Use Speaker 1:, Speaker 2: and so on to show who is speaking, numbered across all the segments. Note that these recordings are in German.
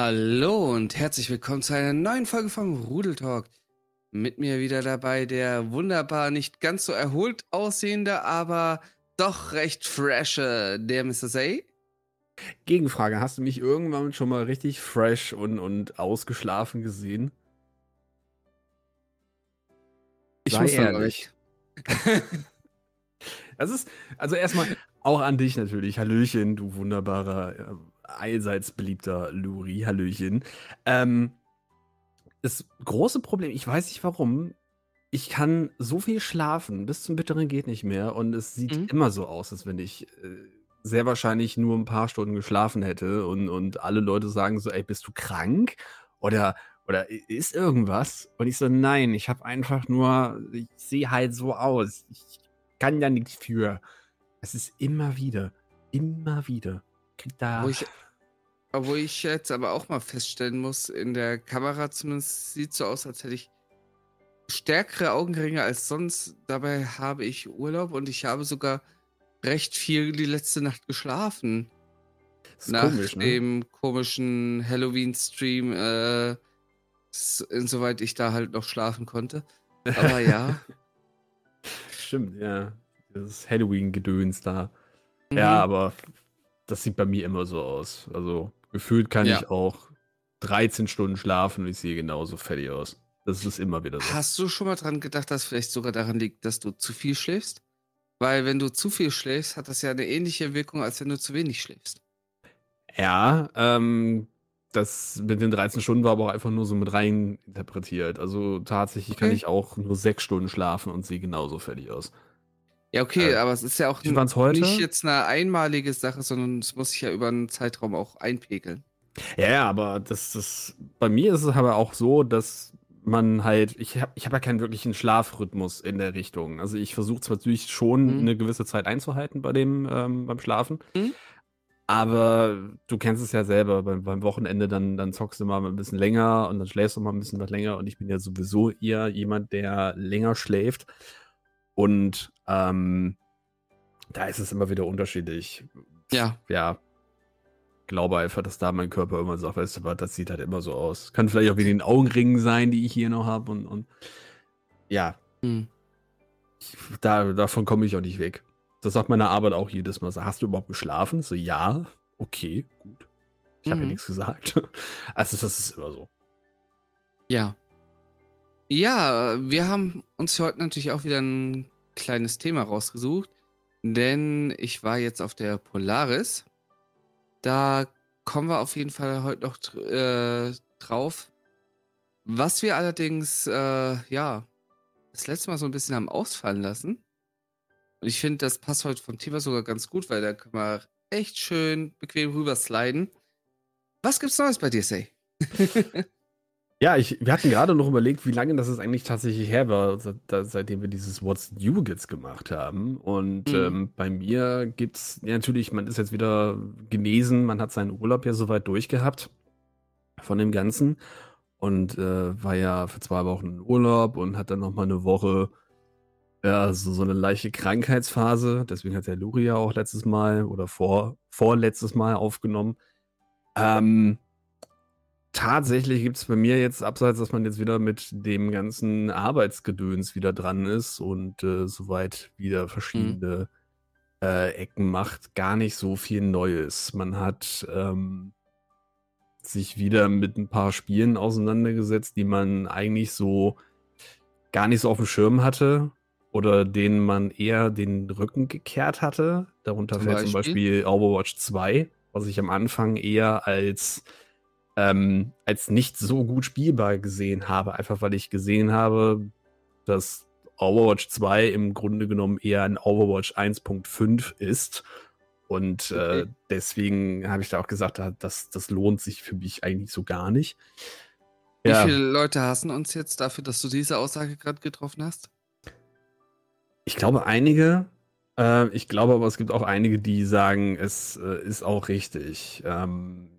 Speaker 1: Hallo und herzlich willkommen zu einer neuen Folge vom Rudel Talk. Mit mir wieder dabei der wunderbar nicht ganz so erholt aussehende, aber doch recht frische, der Mr. Say.
Speaker 2: Gegenfrage, hast du mich irgendwann schon mal richtig fresh und, und ausgeschlafen gesehen?
Speaker 1: Ich Sei muss ehrlich.
Speaker 2: das ist, also erstmal auch an dich natürlich. Hallöchen, du wunderbarer, äh, allseits beliebter Luri. Hallöchen. Ähm, das große Problem, ich weiß nicht warum, ich kann so viel schlafen, bis zum Bitteren geht nicht mehr. Und es sieht mhm. immer so aus, als wenn ich äh, sehr wahrscheinlich nur ein paar Stunden geschlafen hätte. Und, und alle Leute sagen so, ey, bist du krank? Oder, oder ist irgendwas? Und ich so, nein, ich habe einfach nur, ich sehe halt so aus. Ich kann ja nichts für. Es ist immer wieder, immer wieder.
Speaker 1: Da. Wo ich, wo ich jetzt aber auch mal feststellen muss, in der Kamera zumindest sieht so aus, als hätte ich stärkere Augenringe als sonst. Dabei habe ich Urlaub und ich habe sogar recht viel die letzte Nacht geschlafen. Nach komisch, ne? dem komischen Halloween-Stream, äh, insoweit ich da halt noch schlafen konnte. Aber ja.
Speaker 2: Stimmt, ja. Das Halloween-Gedöns da. Mhm. Ja, aber das sieht bei mir immer so aus. Also gefühlt kann ja. ich auch 13 Stunden schlafen und ich sehe genauso fertig aus. Das ist immer wieder so.
Speaker 1: Hast du schon mal dran gedacht, dass vielleicht sogar daran liegt, dass du zu viel schläfst? Weil wenn du zu viel schläfst, hat das ja eine ähnliche Wirkung, als wenn du zu wenig schläfst.
Speaker 2: Ja, ähm, das mit den 13 Stunden war aber auch einfach nur so mit rein interpretiert. Also tatsächlich okay. kann ich auch nur sechs Stunden schlafen und sehe genauso fertig aus.
Speaker 1: Ja, okay, äh, aber es ist ja auch nicht jetzt eine einmalige Sache, sondern es muss sich ja über einen Zeitraum auch einpegeln.
Speaker 2: Ja, aber das, das bei mir ist es aber auch so, dass man halt, ich habe ich hab ja keinen wirklichen Schlafrhythmus in der Richtung. Also ich versuche zwar natürlich schon mhm. eine gewisse Zeit einzuhalten bei dem, ähm, beim Schlafen. Mhm. Aber du kennst es ja selber, beim, beim, Wochenende dann, dann zockst du mal ein bisschen länger und dann schläfst du mal ein bisschen was länger. Und ich bin ja sowieso eher jemand, der länger schläft. Und ähm, da ist es immer wieder unterschiedlich.
Speaker 1: Ja.
Speaker 2: Ja, glaube einfach, dass da mein Körper immer sagt, weißt du was, das sieht halt immer so aus. Kann vielleicht auch wegen den Augenringen sein, die ich hier noch habe und, und ja. Hm. Ich, da, davon komme ich auch nicht weg. Das sagt meine Arbeit auch jedes Mal. So, hast du überhaupt geschlafen? So, ja, okay, gut. Ich habe mhm. ja nichts gesagt. Also, das ist immer so.
Speaker 1: Ja. Ja, wir haben uns heute natürlich auch wieder ein kleines Thema rausgesucht, denn ich war jetzt auf der Polaris da kommen wir auf jeden Fall heute noch äh, drauf. Was wir allerdings, äh, ja, das letzte Mal so ein bisschen haben ausfallen lassen. Und ich finde, das passt heute vom Thema sogar ganz gut, weil da können wir echt schön bequem rübersliden. Was gibt's Neues bei dir, Say?
Speaker 2: Ja, ich, wir hatten gerade noch überlegt, wie lange das ist eigentlich tatsächlich her war, seit, seitdem wir dieses What's New jetzt gemacht haben. Und mhm. ähm, bei mir gibt's ja, natürlich, man ist jetzt wieder genesen, man hat seinen Urlaub ja soweit durchgehabt von dem Ganzen und äh, war ja für zwei Wochen in Urlaub und hat dann nochmal eine Woche ja, so, so eine leichte Krankheitsphase. Deswegen hat der Luria auch letztes Mal oder vor, vorletztes Mal aufgenommen. Ähm, tatsächlich gibt es bei mir jetzt, abseits, dass man jetzt wieder mit dem ganzen Arbeitsgedöns wieder dran ist und äh, soweit wieder mhm. verschiedene mhm. äh, Ecken macht, gar nicht so viel Neues. Man hat ähm, sich wieder mit ein paar Spielen auseinandergesetzt, die man eigentlich so gar nicht so auf dem Schirm hatte oder denen man eher den Rücken gekehrt hatte. Darunter fällt zum Beispiel Overwatch 2, was ich am Anfang eher als ähm, als nicht so gut spielbar gesehen habe. Einfach weil ich gesehen habe, dass Overwatch 2 im Grunde genommen eher ein Overwatch 1.5 ist. Und äh, deswegen habe ich da auch gesagt, das, das lohnt sich für mich eigentlich so gar nicht.
Speaker 1: Wie ja. viele Leute hassen uns jetzt dafür, dass du diese Aussage gerade getroffen hast?
Speaker 2: Ich glaube einige. Äh, ich glaube aber, es gibt auch einige, die sagen, es äh, ist auch richtig. Ähm,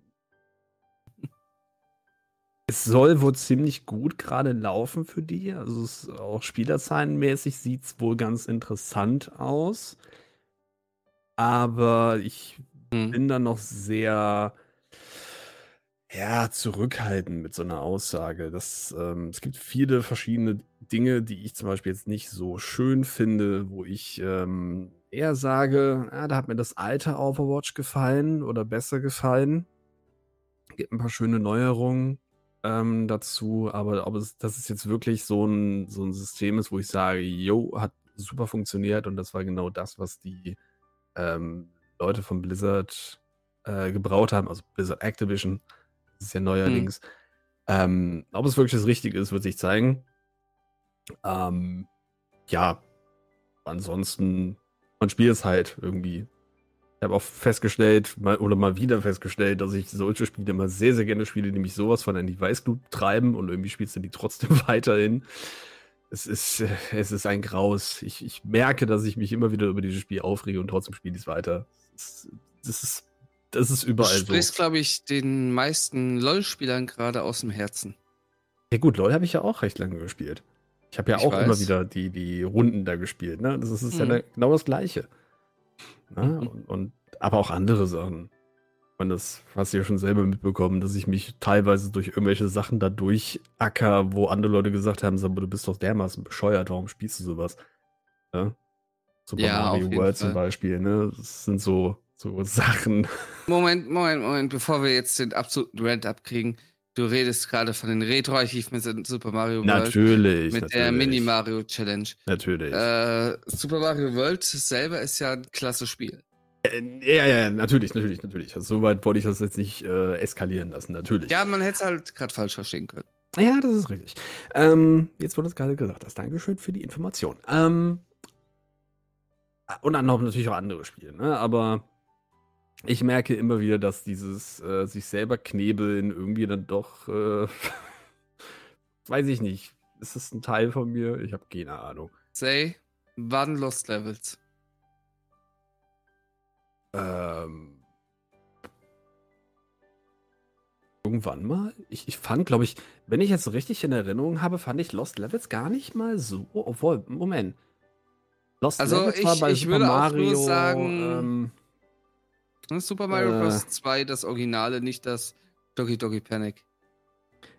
Speaker 2: es soll wohl ziemlich gut gerade laufen für die. Also es, auch spielerzahlenmäßig sieht es wohl ganz interessant aus. Aber ich hm. bin da noch sehr, ja, zurückhaltend mit so einer Aussage. Das, ähm es gibt viele verschiedene Dinge, die ich zum Beispiel jetzt nicht so schön finde, wo ich, ähm, eher sage: „Ah, da hat mir das alte Overwatch gefallen oder besser gefallen.“ Gibt ein paar schöne Neuerungen, ähm, dazu, aber ob es das ist jetzt wirklich so ein so 'n System ist, wo ich sage: „Jo, hat super funktioniert“ und das war genau das, was die, ähm, Leute von Blizzard, äh, gebraut haben, also Blizzard Activision. Das ist ja
Speaker 1: Mhm.
Speaker 2: neuerdings. Ähm, ob es wirklich das Richtige ist, wird sich zeigen. Ähm, ja, ansonsten man spielt es halt irgendwie. Ich habe auch festgestellt, mal oder mal wieder festgestellt, dass ich solche Spiele immer sehr, sehr gerne spiele, die mich sowas von in die Weißglut treiben und irgendwie spielst du die trotzdem weiterhin. Es ist, es ist ein Graus. Ich, ich merke, dass ich mich immer wieder über dieses Spiel aufrege und trotzdem spiele ich es weiter. Das ist, das ist, das ist
Speaker 1: Du
Speaker 2: überall so.
Speaker 1: sprichst, glaube ich, den meisten LoL-Spielern gerade aus dem Herzen.
Speaker 2: Ja gut, LoL habe ich ja auch recht lange gespielt. Ich habe ja
Speaker 1: Ich
Speaker 2: auch immer
Speaker 1: weiß.
Speaker 2: wieder die, die Runden da gespielt. Ne? Das ist, ist ja
Speaker 1: Mhm.
Speaker 2: genau das Gleiche. Ne?
Speaker 1: Mhm.
Speaker 2: Und, und, aber auch andere Sachen. Und das hast du ja schon selber mitbekommen, dass ich mich teilweise durch irgendwelche Sachen da durchacker, wo andere Leute gesagt haben, mal, du bist doch dermaßen bescheuert, warum spielst du sowas? Ne? Super
Speaker 1: Ja,
Speaker 2: Mario World zum
Speaker 1: Fall.
Speaker 2: Beispiel, ne? Das sind so, so Sachen.
Speaker 1: Moment, Moment, Moment, bevor wir jetzt den absoluten Rant abkriegen. Du redest gerade von den Retro-Archiven mit Super Mario World.
Speaker 2: Natürlich.
Speaker 1: Mit
Speaker 2: natürlich.
Speaker 1: der Mini-Mario-Challenge.
Speaker 2: Natürlich.
Speaker 1: Äh, Super Mario World selber ist ja ein klasse Spiel.
Speaker 2: Äh, ja, ja, natürlich, natürlich, natürlich. Also, Soweit wollte ich das jetzt nicht äh, eskalieren lassen, natürlich.
Speaker 1: Ja, man hätte es halt gerade falsch verstehen können.
Speaker 2: Ja, das ist richtig. Ähm, jetzt wurde es gerade gesagt hast. Dankeschön für die Information. Ähm, und dann noch natürlich auch andere Spiele, ne? Aber ich merke immer wieder, dass dieses äh, sich selber knebeln irgendwie dann doch, äh, weiß ich nicht. Ist das ein Teil von mir? Ich habe keine Ahnung.
Speaker 1: Say, wann Lost Levels?
Speaker 2: Ähm, irgendwann mal? Ich, ich fand, glaube ich, wenn ich jetzt richtig in Erinnerung habe, fand ich Lost Levels gar nicht mal so. Obwohl, Moment. Lost
Speaker 1: Also
Speaker 2: Levels war
Speaker 1: ich-
Speaker 2: bei
Speaker 1: ich
Speaker 2: Super
Speaker 1: würde auch
Speaker 2: Mario.
Speaker 1: nur sagen-
Speaker 2: ähm,
Speaker 1: Ne, Super Mario
Speaker 2: Äh.
Speaker 1: Bros. 2, das Originale, nicht das Doki Doki Panic.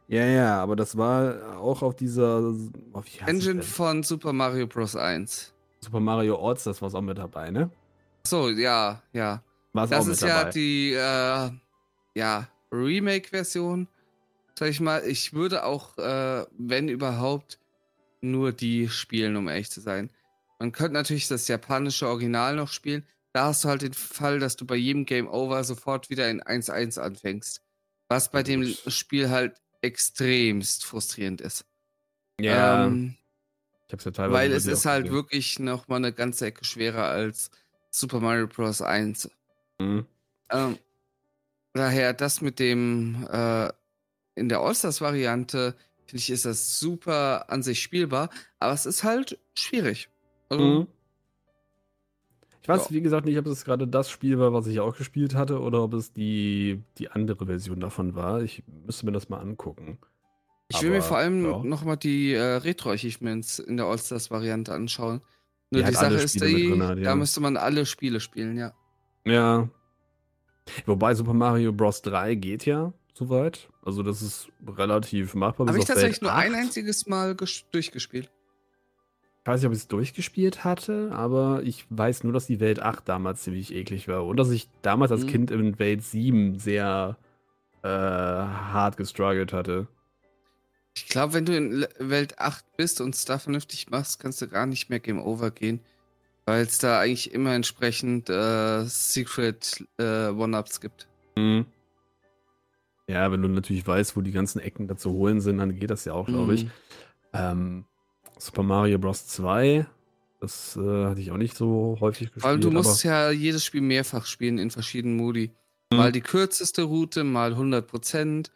Speaker 2: ja, ja, aber das war auch auf dieser. Es
Speaker 1: Engine von Super Mario Bros. 1.
Speaker 2: Super Mario Orts, das war auch mit dabei, ne?
Speaker 1: So, ja, ja.
Speaker 2: War es auch
Speaker 1: Das
Speaker 2: mit
Speaker 1: ist
Speaker 2: dabei.
Speaker 1: ja die äh, ja, Remake-Version. Sag ich mal, ich würde auch, äh, wenn überhaupt, nur die spielen, um ehrlich zu sein. Man könnte natürlich das japanische Original noch spielen. Da hast du halt den Fall, dass du bei jedem Game Over sofort wieder in 1-1 anfängst. Was bei dem. Spiel halt extremst frustrierend ist.
Speaker 2: ja,
Speaker 1: Ähm,
Speaker 2: ich hab's ja teilweise.
Speaker 1: weil es ist halt
Speaker 2: gesehen.
Speaker 1: wirklich noch mal eine ganze Ecke schwerer als Super Mario Bros. 1.
Speaker 2: Mhm.
Speaker 1: Ähm, daher das mit dem äh, in der All-Stars-Variante, finde ich, ist das super an sich spielbar, aber es ist halt schwierig. Also,
Speaker 2: Mhm. Ich weiß,
Speaker 1: Ja.
Speaker 2: wie gesagt, nicht, ob es gerade das Spiel war, was ich auch gespielt hatte, oder ob es die, die andere Version davon war. Ich müsste mir das mal angucken.
Speaker 1: Ich will mir
Speaker 2: Aber,
Speaker 1: vor allem
Speaker 2: ja.
Speaker 1: nochmal die äh, Retro-Achievements in der All-Stars-Variante anschauen.
Speaker 2: Die
Speaker 1: Nur die,
Speaker 2: halt
Speaker 1: Sache ist die,
Speaker 2: drin ja.
Speaker 1: da müsste man alle Spiele spielen, ja.
Speaker 2: Ja. Wobei Super Mario Bros. 3 geht ja soweit. Also das ist relativ machbar.
Speaker 1: Habe ich tatsächlich
Speaker 2: Welt
Speaker 1: nur ein
Speaker 2: 8.
Speaker 1: einziges Mal ges- durchgespielt.
Speaker 2: Ich weiß nicht, ob ich es durchgespielt hatte, aber ich weiß nur, dass die Welt 8 damals ziemlich eklig war. Und dass ich damals als
Speaker 1: Mhm.
Speaker 2: Kind in Welt 7 sehr äh, hart gestruggelt hatte.
Speaker 1: Ich glaube, wenn du in Welt 8 bist und es da vernünftig machst, kannst du gar nicht mehr Game Over gehen. Weil es da eigentlich immer entsprechend äh, Secret äh, One-Ups gibt.
Speaker 2: Mhm. Ja, wenn du natürlich weißt, wo die ganzen Ecken da zu holen sind, dann geht das ja auch, glaube ich.
Speaker 1: Mhm.
Speaker 2: Ähm, Super Mario Bros. 2, das äh, hatte ich auch nicht so häufig gespielt.
Speaker 1: Allem, du musst ja jedes Spiel mehrfach spielen in verschiedenen Modi.
Speaker 2: Mhm.
Speaker 1: Mal die kürzeste Route, mal 100%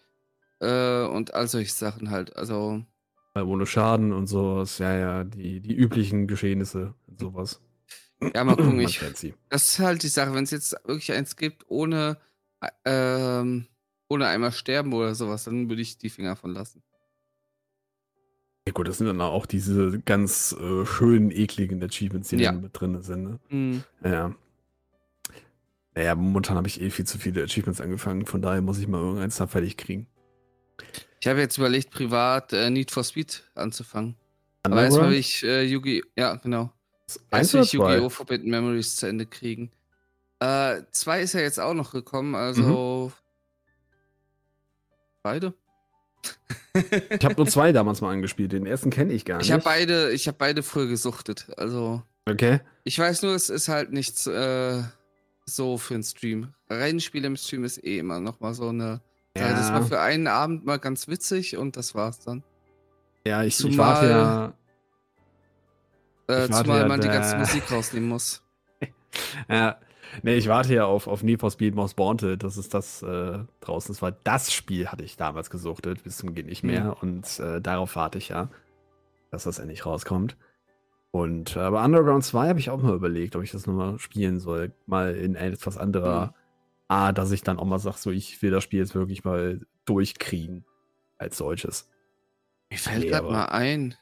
Speaker 1: äh, und all solche Sachen halt. Also,
Speaker 2: ohne Schaden und sowas. Ja, ja, die, die üblichen Geschehnisse und sowas.
Speaker 1: ja, mal gucken. Ich, das ist halt die Sache, wenn es jetzt wirklich eins gibt, ohne, äh, ähm, ohne einmal sterben oder sowas, dann würde ich die Finger von lassen.
Speaker 2: Ja gut, das sind dann auch diese ganz äh, schönen, ekligen Achievements, die
Speaker 1: Ja.
Speaker 2: dann mit drin sind. Ne?
Speaker 1: Mhm.
Speaker 2: Ja. Naja, momentan habe ich eh viel zu viele Achievements angefangen, von daher muss ich mal irgendeins da fertig kriegen.
Speaker 1: Ich habe jetzt überlegt, privat äh, Need for Speed anzufangen. Aber erstmal will ich äh, Yugi, ja, genau.
Speaker 2: Eins oder zwei?
Speaker 1: Yu-Gi-Oh! Forbidden Memories zu Ende kriegen. Äh, zwei ist ja jetzt auch noch gekommen, also. Mhm. Beide?
Speaker 2: Ich habe nur zwei damals mal angespielt. Den ersten kenne ich gar nicht.
Speaker 1: Ich habe beide, ich habe beide früher gesuchtet. Also.
Speaker 2: Okay.
Speaker 1: Ich weiß nur, es ist halt nichts äh, so für einen Stream. Rennspiele im Stream ist eh immer noch mal so eine. Ja. Das war für einen Abend mal ganz witzig und das war's dann.
Speaker 2: Ja, ich, zumal, ich warte ja.
Speaker 1: Äh, zumal ja man die ganze Musik rausnehmen muss.
Speaker 2: ja. Nee, ich warte ja auf, auf Need for Speed Most Wanted. Das ist das äh, draußen. Das war das Spiel, hatte ich damals gesuchtet, bis zum Geht nicht mehr. Mhm. Und äh, darauf warte ich ja, dass das endlich rauskommt. Und äh, aber Underground 2 habe ich auch mal überlegt, ob ich das nochmal spielen soll. Mal in etwas anderer mhm. Art, dass ich dann auch mal sage, so ich will das Spiel jetzt wirklich mal durchkriegen als solches.
Speaker 1: Mir fällt gerade mal ein,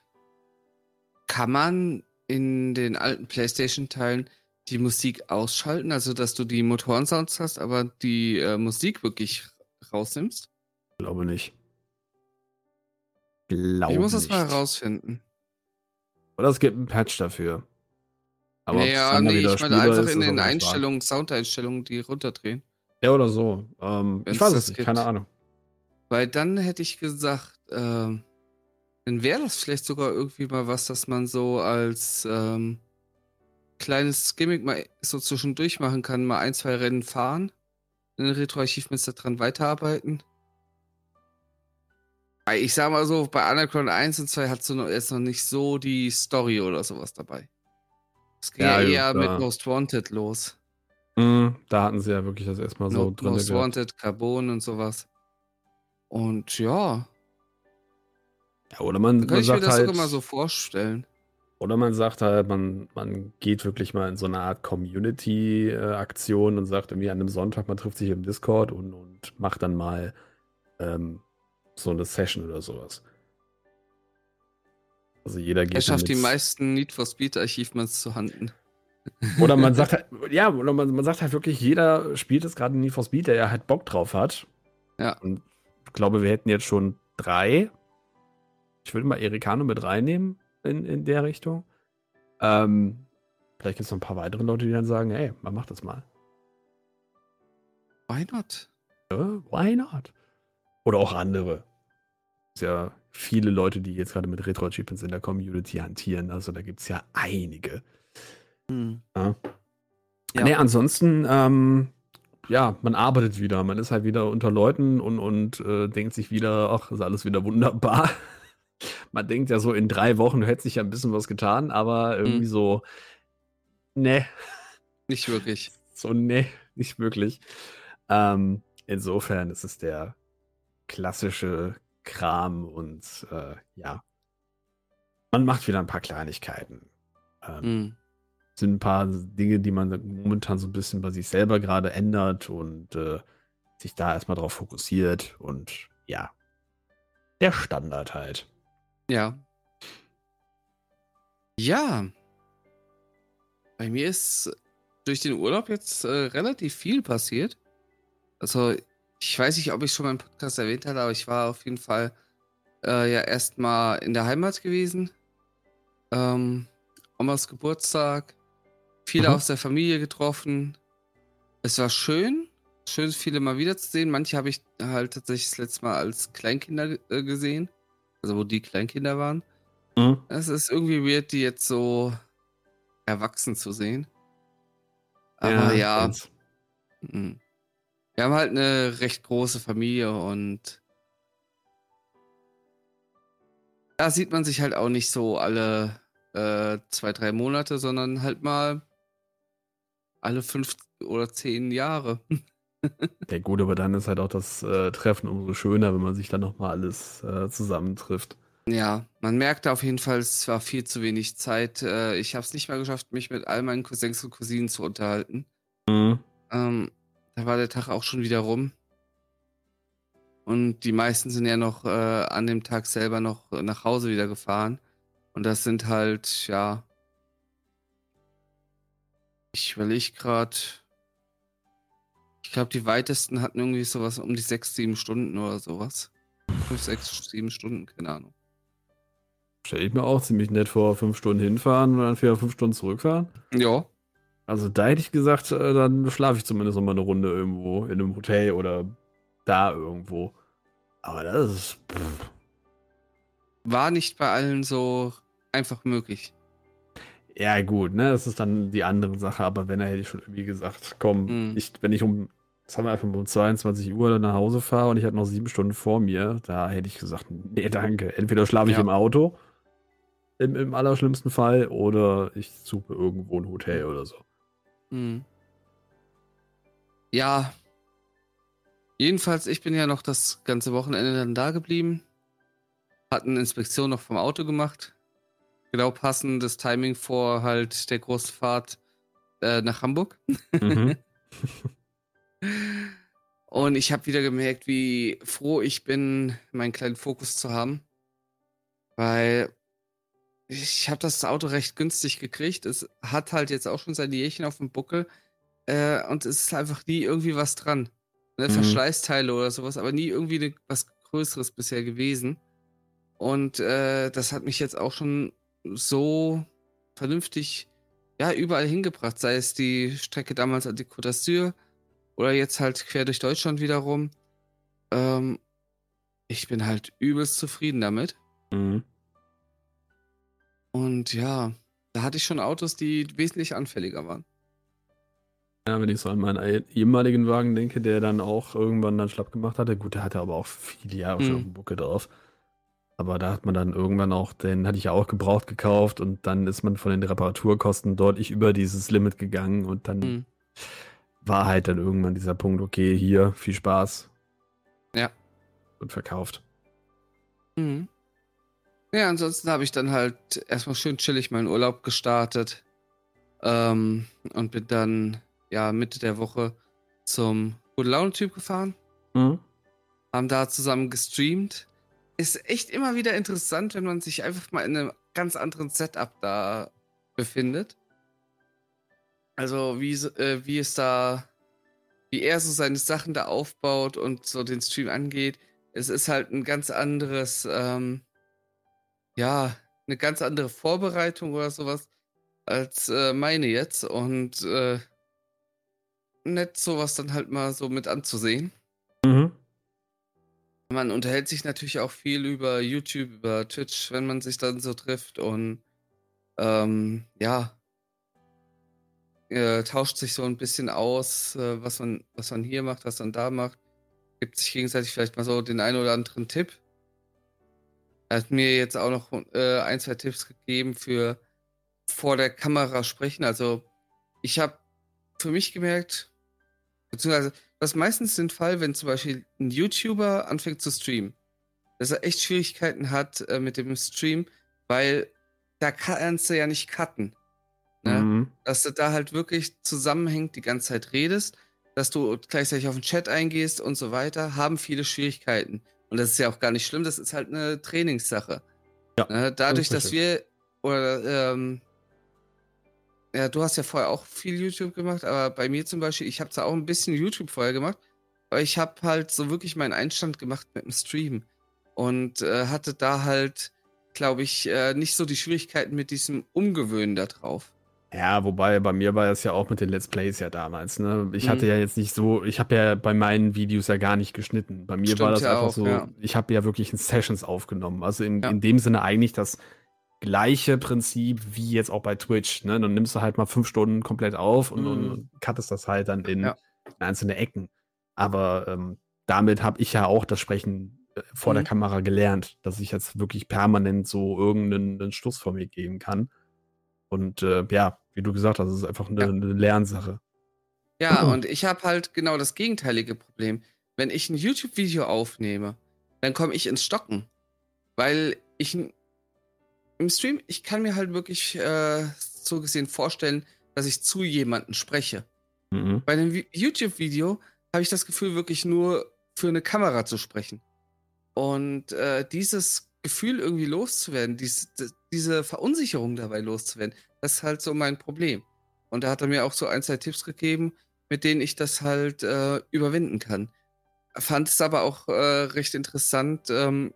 Speaker 1: kann man in den alten PlayStation-Teilen die Musik ausschalten, also dass du die Motorensounds hast, aber die äh, Musik wirklich rausnimmst?
Speaker 2: Ich glaube nicht.
Speaker 1: Glaube ich muss das mal herausfinden.
Speaker 2: Oder es gibt einen Patch dafür.
Speaker 1: Aber naja, nee, ich meine einfach in den Einstellungen, Soundeinstellungen, die runterdrehen.
Speaker 2: Ja, oder so. Ähm, ich weiß es nicht, gibt. keine Ahnung.
Speaker 1: Weil dann hätte ich gesagt, ähm, dann wäre das vielleicht sogar irgendwie mal was, dass man so als ähm, kleines Gimmick mal so zwischendurch machen kann, mal ein, zwei Rennen fahren, in den Retro-Achievements dran weiterarbeiten. Ich sag mal so, bei Underground 1 und 2 hat du jetzt noch nicht so die Story oder sowas dabei. Es ging ja, ja eher mit Most Wanted los.
Speaker 2: Mhm, da hatten sie ja wirklich das erstmal so no, drin.
Speaker 1: Most gehabt. Wanted, Carbon und sowas. Und ja.
Speaker 2: Ja, oder man, man
Speaker 1: ich mir das
Speaker 2: halt,
Speaker 1: sogar mal so vorstellen.
Speaker 2: Oder man sagt halt, man, man geht wirklich mal in so eine Art Community-Aktion und sagt irgendwie an einem Sonntag, man trifft sich im Discord und, und macht dann mal ähm, so eine Session oder sowas. Also jeder geht.
Speaker 1: Er schafft die meisten Need for Speed Achievements zu handen.
Speaker 2: Oder man sagt halt, ja, oder man, man sagt halt wirklich, jeder spielt es gerade Need for Speed, der ja halt Bock drauf hat.
Speaker 1: Ja.
Speaker 2: Und ich glaube, wir hätten jetzt schon drei. Ich würde mal Ericano mit reinnehmen in, in der Richtung. Ähm, vielleicht gibt es noch ein paar weitere Leute, die dann sagen, hey, man macht das mal.
Speaker 1: Why not?
Speaker 2: Ja, why not? Oder auch andere. Es gibt ja viele Leute, die jetzt gerade mit Retro-Achievements in der Community hantieren. Also da gibt es ja einige. Hm. Ja. ja. Nee, ansonsten, ähm, ja, man arbeitet wieder. Man ist halt wieder unter Leuten und, und äh, denkt sich wieder, ach, ist alles wieder wunderbar man denkt ja so, in drei Wochen hätte sich ja ein bisschen was getan, aber irgendwie mhm. so, ne.
Speaker 1: Nicht wirklich.
Speaker 2: So, ne, nicht wirklich. Ähm, insofern ist es der klassische Kram und äh, ja, man macht wieder ein paar Kleinigkeiten. Ähm, mhm. Sind ein paar Dinge, die man momentan so ein bisschen bei sich selber gerade ändert und äh, sich da erstmal drauf fokussiert und ja, der Standard halt.
Speaker 1: Ja. Ja. Bei mir ist durch den Urlaub jetzt äh, relativ viel passiert. Also, ich weiß nicht, ob ich schon mal im Podcast erwähnt hatte, aber ich war auf jeden Fall äh, ja erstmal in der Heimat gewesen. Ähm, Omas Geburtstag. Viele mhm. aus der Familie getroffen. Es war schön. Schön, viele mal wiederzusehen. Manche habe ich halt tatsächlich das letzte Mal als Kleinkinder äh, gesehen also wo die Kleinkinder waren. Mhm. Es ist irgendwie weird, die jetzt so erwachsen zu sehen. Aber ja, ja mhm. wir haben halt eine recht große Familie und da sieht man sich halt auch nicht so alle äh, zwei, drei Monate, sondern halt mal alle fünf oder zehn Jahre.
Speaker 2: Ja gut, aber dann ist halt auch das äh, Treffen umso schöner, wenn man sich dann nochmal alles äh, zusammentrifft.
Speaker 1: Ja, man merkte auf jeden Fall, es war viel zu wenig Zeit. Äh, ich habe es nicht mal geschafft, mich mit all meinen Cousins und Cousinen zu unterhalten. Mhm. Ähm, da war der Tag auch schon wieder rum. Und die meisten sind ja noch äh, an dem Tag selber noch nach Hause wieder gefahren. Und das sind halt, ja. Ich überlege gerade Ich glaube, die weitesten hatten irgendwie sowas um die sechs, sieben Stunden oder sowas. Fünf, sechs, sieben Stunden, keine Ahnung.
Speaker 2: Stell ich mir auch ziemlich nett vor, fünf Stunden hinfahren und dann wieder fünf Stunden zurückfahren.
Speaker 1: Ja.
Speaker 2: Also da hätte ich gesagt, äh, dann schlafe ich zumindest noch mal eine Runde irgendwo in einem Hotel oder da irgendwo. Aber das ist. Pff.
Speaker 1: War nicht bei allen so einfach möglich.
Speaker 2: Ja, gut, ne? Das ist dann die andere Sache, aber wenn er hätte ich schon irgendwie gesagt, komm,
Speaker 1: Mhm.
Speaker 2: ich, wenn ich um, sagen wir einfach um 22 Uhr nach Hause fahre und ich hatte noch sieben Stunden vor mir, da hätte ich gesagt, nee, danke. Entweder schlafe ich
Speaker 1: Ja.
Speaker 2: im Auto, im, im allerschlimmsten Fall, oder ich suche irgendwo ein Hotel oder so.
Speaker 1: Mhm. Ja. Jedenfalls, ich bin ja noch das ganze Wochenende dann da geblieben. Hat eine Inspektion noch vom Auto gemacht. Genau passendes Timing vor halt der großen Fahrt äh, nach Hamburg.
Speaker 2: Mhm.
Speaker 1: Und ich habe wieder gemerkt, wie froh ich bin, meinen kleinen Fokus zu haben. Weil ich habe das Auto recht günstig gekriegt. Es hat halt jetzt auch schon sein Jährchen auf dem Buckel. Äh, und es ist einfach nie irgendwie was dran. Ne?
Speaker 2: Mhm.
Speaker 1: Verschleißteile oder sowas, aber nie irgendwie ne, was Größeres bisher gewesen. Und äh, das hat mich jetzt auch schon so vernünftig ja, überall hingebracht. Sei es die Strecke damals an die Côte d'Azur oder jetzt halt quer durch Deutschland wiederum. Ähm, ich bin halt übelst zufrieden damit.
Speaker 2: Mhm.
Speaker 1: Und ja, da hatte ich schon Autos, die wesentlich anfälliger waren.
Speaker 2: Ja, wenn ich so an meinen ei- ehemaligen Wagen denke, der dann auch irgendwann dann schlapp gemacht hatte. Gut, der hatte aber auch viele Jahre schon
Speaker 1: Mhm.
Speaker 2: auf dem Buckel drauf. Aber da hat man dann irgendwann auch, den hatte ich ja auch gebraucht gekauft und dann ist man von den Reparaturkosten deutlich über dieses Limit gegangen und dann
Speaker 1: Mhm.
Speaker 2: war halt dann irgendwann dieser Punkt, okay, hier, viel Spaß.
Speaker 1: Ja.
Speaker 2: Und verkauft.
Speaker 1: Mhm. Ja, ansonsten habe ich dann halt erstmal schön chillig meinen Urlaub gestartet. Ähm, und bin dann ja Mitte der Woche zum Gute Laune-Typ gefahren.
Speaker 2: Mhm.
Speaker 1: haben da zusammen gestreamt. Ist echt immer wieder interessant, wenn man sich einfach mal in einem ganz anderen Setup da befindet. Also wie, äh, wie es da, wie er so seine Sachen da aufbaut und so den Stream angeht. Es ist halt ein ganz anderes, ähm, ja, eine ganz andere Vorbereitung oder sowas als äh, meine jetzt. Und äh, nett sowas dann halt mal so mit anzusehen.
Speaker 2: Mhm.
Speaker 1: Man unterhält sich natürlich auch viel über YouTube, über Twitch, wenn man sich dann so trifft und ähm, ja, äh, tauscht sich so ein bisschen aus, äh, was man, was man hier macht, was man da macht, gibt sich gegenseitig vielleicht mal so den einen oder anderen Tipp. Er hat mir jetzt auch noch äh, ein, zwei Tipps gegeben für vor der Kamera sprechen. Also ich habe für mich gemerkt, beziehungsweise das ist meistens den Fall, wenn zum Beispiel ein YouTuber anfängt zu streamen, dass er echt Schwierigkeiten hat äh, mit dem Stream, weil da kannst du ja nicht cutten. Ne?
Speaker 2: Mhm.
Speaker 1: Dass du da halt wirklich zusammenhängt, die ganze Zeit redest, dass du gleichzeitig auf den Chat eingehst und so weiter, haben viele Schwierigkeiten. Und das ist ja auch gar nicht schlimm, das ist halt eine Trainingssache.
Speaker 2: Ja,
Speaker 1: Ne? Dadurch,
Speaker 2: das
Speaker 1: dass wir, oder, ähm, ja, du hast ja vorher auch viel YouTube gemacht, aber bei mir zum Beispiel, ich habe zwar auch ein bisschen YouTube vorher gemacht, aber ich habe halt so wirklich meinen Einstand gemacht mit dem Stream und äh, hatte da halt, glaube ich, äh, nicht so die Schwierigkeiten mit diesem Umgewöhnen da drauf.
Speaker 2: Ja, wobei bei mir war es ja auch mit den Let's Plays ja damals. Ne? Ich
Speaker 1: Mhm.
Speaker 2: hatte ja jetzt nicht so, ich habe ja bei meinen Videos ja gar nicht geschnitten. Bei mir war
Speaker 1: Stimmt
Speaker 2: das
Speaker 1: ja
Speaker 2: einfach
Speaker 1: auch,
Speaker 2: so,
Speaker 1: ja.
Speaker 2: ich habe ja wirklich in Sessions aufgenommen. Also in,
Speaker 1: Ja.
Speaker 2: in dem Sinne eigentlich das gleiche Prinzip wie jetzt auch bei Twitch. Ne? Dann nimmst du halt mal fünf Stunden komplett auf und,
Speaker 1: Mhm.
Speaker 2: und cuttest das halt dann in,
Speaker 1: Ja.
Speaker 2: in einzelne Ecken. Aber ähm, damit habe ich ja auch das Sprechen äh, vor der
Speaker 1: Mhm.
Speaker 2: Kamera gelernt, dass ich jetzt wirklich permanent so irgendeinen einen Schluss vor mir geben kann. Und äh, ja, wie du gesagt hast, es ist einfach eine,
Speaker 1: Ja.
Speaker 2: eine Lernsache.
Speaker 1: Ja,
Speaker 2: Mhm.
Speaker 1: und ich habe halt genau das gegenteilige Problem. Wenn ich ein YouTube-Video aufnehme, dann komme ich ins Stocken. Weil ich im Stream, ich kann mir halt wirklich äh, so gesehen vorstellen, dass ich zu jemandem spreche.
Speaker 2: Mhm.
Speaker 1: Bei einem Vi- YouTube-Video habe ich das Gefühl, wirklich nur für eine Kamera zu sprechen. Und äh, dieses Gefühl irgendwie loszuwerden, dies, diese Verunsicherung dabei loszuwerden, das ist halt so mein Problem. Und da hat er mir auch so ein, zwei Tipps gegeben, mit denen ich das halt äh, überwinden kann. Fand es aber auch äh, recht interessant, ähm,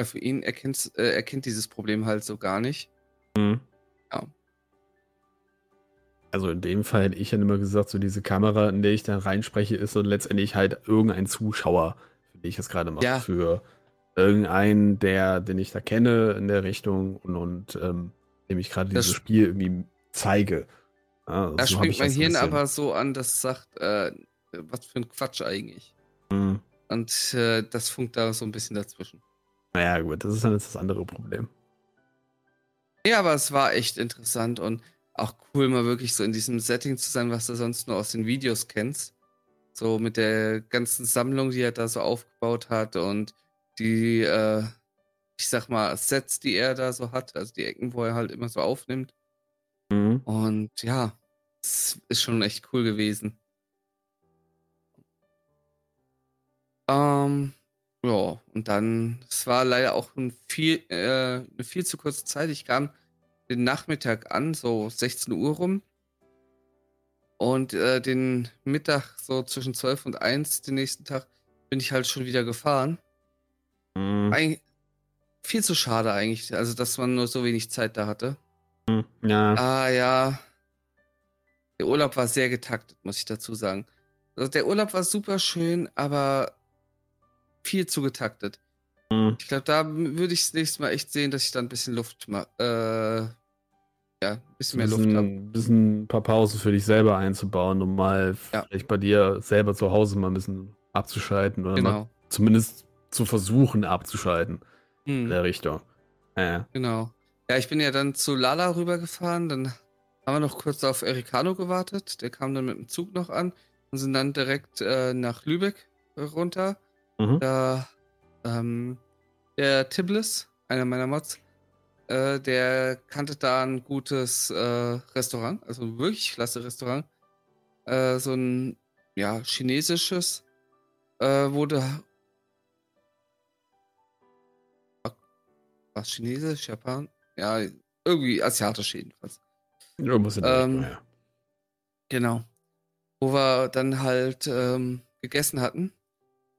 Speaker 1: weil für ihn erkennt, äh, erkennt dieses Problem halt so gar nicht. Mhm. Ja.
Speaker 2: Also in dem Fall hätte ich ja immer gesagt, so diese Kamera, in der ich dann reinspreche, ist so letztendlich halt irgendein Zuschauer, für den ich das gerade mache. Ja. Für irgendeinen, der, den ich da kenne in der Richtung und, und ähm, dem ich gerade dieses Spiel irgendwie zeige.
Speaker 1: Ja, da so springt mein Hirn aber so an, das sagt, äh, was für ein Quatsch eigentlich. Mhm. Und äh, das funkt da so ein bisschen dazwischen.
Speaker 2: Naja, gut, das ist dann jetzt das andere Problem.
Speaker 1: Ja, aber es war echt interessant und auch cool, mal wirklich so in diesem Setting zu sein, was du sonst nur aus den Videos kennst. So mit der ganzen Sammlung, die er da so aufgebaut hat und die, äh, ich sag mal, Sets, die er da so hat, also die Ecken, wo er halt immer so aufnimmt. Mhm. Und ja, es ist schon echt cool gewesen. Ähm, ja, und dann, es war leider auch ein viel, äh, eine viel zu kurze Zeit. Ich kam den Nachmittag an, so 16 Uhr rum. Und äh, den Mittag, so zwischen 12 und 1, den nächsten Tag, bin ich halt schon wieder gefahren. Mhm. Eig viel zu schade eigentlich, also dass man nur so wenig Zeit da hatte. Mhm. Ja. Ah ja. Der Urlaub war sehr getaktet, muss ich dazu sagen. Also der Urlaub war super schön, aber viel zu getaktet. Mhm. Ich glaube, da würde ich das nächste Mal echt sehen, dass ich da ein bisschen Luft mache. Äh, ja, ein bisschen mehr Luft habe.
Speaker 2: Ein bisschen ein paar Pausen für dich selber einzubauen, um mal ja. vielleicht bei dir selber zu Hause mal ein bisschen abzuschalten oder genau. zumindest zu versuchen abzuschalten hm. in der Richtung.
Speaker 1: Äh. Genau. Ja, ich bin ja dann zu Lala rübergefahren, dann haben wir noch kurz auf Ericano gewartet. Der kam dann mit dem Zug noch an und sind dann direkt äh, nach Lübeck runter. Mhm. Da ähm, der Tiblis, einer meiner Mods, äh, der kannte da ein gutes äh, Restaurant, also ein wirklich klasse Restaurant. Äh, so ein ja, chinesisches, äh, wurde was Chinesisch, Japan? Ja, irgendwie asiatisch jedenfalls. Irgendwas in der ähm, ja. Genau. Wo wir dann halt ähm, gegessen hatten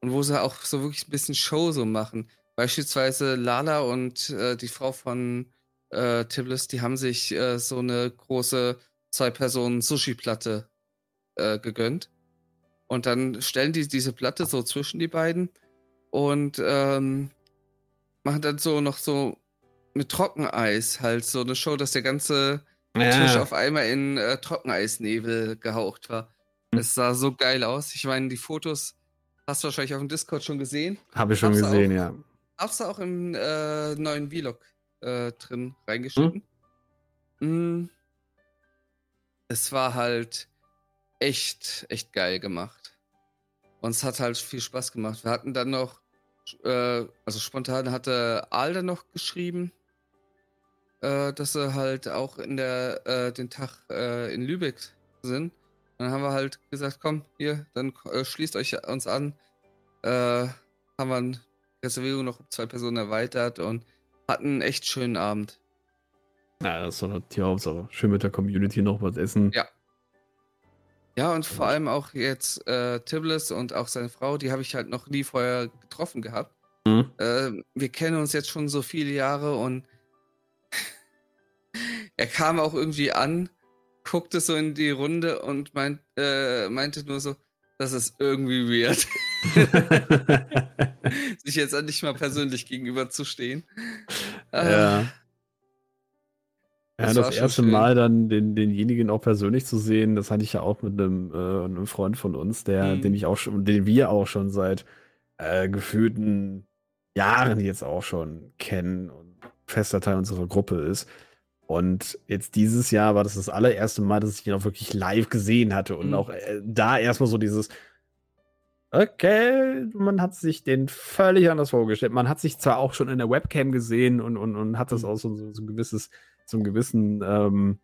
Speaker 1: und wo sie auch so wirklich ein bisschen Show so machen. Beispielsweise Lala und äh, die Frau von äh, Tiblis, die haben sich äh, so eine große Zwei-Personen-Sushi-Platte äh, gegönnt. Und dann stellen die diese Platte so zwischen die beiden und ähm, machen dann so noch so mit Trockeneis halt so eine Show, dass der ganze ja. Tisch auf einmal in äh, Trockeneisnebel gehaucht war. Hm. Es sah so geil aus. Ich meine, die Fotos hast du wahrscheinlich auf dem Discord schon gesehen.
Speaker 2: Habe ich schon hab's gesehen,
Speaker 1: auch,
Speaker 2: ja.
Speaker 1: Hast du auch im äh, neuen Vlog äh, drin reingeschnitten? Hm? Mm. Es war halt echt, echt geil gemacht. Und es hat halt viel Spaß gemacht. Wir hatten dann noch äh, also spontan hatte Alda noch geschrieben, äh, dass sie halt auch in der äh, den Tag äh, in Lübeck sind. Dann haben wir halt gesagt, komm, hier, dann äh, schließt euch uns an. Äh, haben wir eine Reservierung noch zwei Personen erweitert und hatten einen echt schönen Abend.
Speaker 2: Ja, das ist doch die Hauptsache. Schön mit der Community noch was essen.
Speaker 1: Ja. Ja, und vor allem auch jetzt äh, Tibbles und auch seine Frau, die habe ich halt noch nie vorher getroffen gehabt. Mhm. Äh, wir kennen uns jetzt schon so viele Jahre und er kam auch irgendwie an, guckte so in die Runde und meint, äh, meinte nur so, das ist irgendwie weird. Sich jetzt endlich mal persönlich gegenüberzustehen.
Speaker 2: Ja. Äh, ja, das, das erste Mal dann den, denjenigen auch persönlich zu sehen, das hatte ich ja auch mit einem, äh, einem Freund von uns, der, mhm. den ich auch schon, den wir auch schon seit äh, gefühlten Jahren jetzt auch schon kennen und fester Teil unserer Gruppe ist. Und jetzt dieses Jahr war das das allererste Mal, dass ich ihn auch wirklich live gesehen hatte und mhm. auch äh, da erstmal so dieses, okay, man hat sich den völlig anders vorgestellt. Man hat sich zwar auch schon in der Webcam gesehen und, und, und hat das mhm. auch so, so, so ein gewisses so einen gewissen, ähm,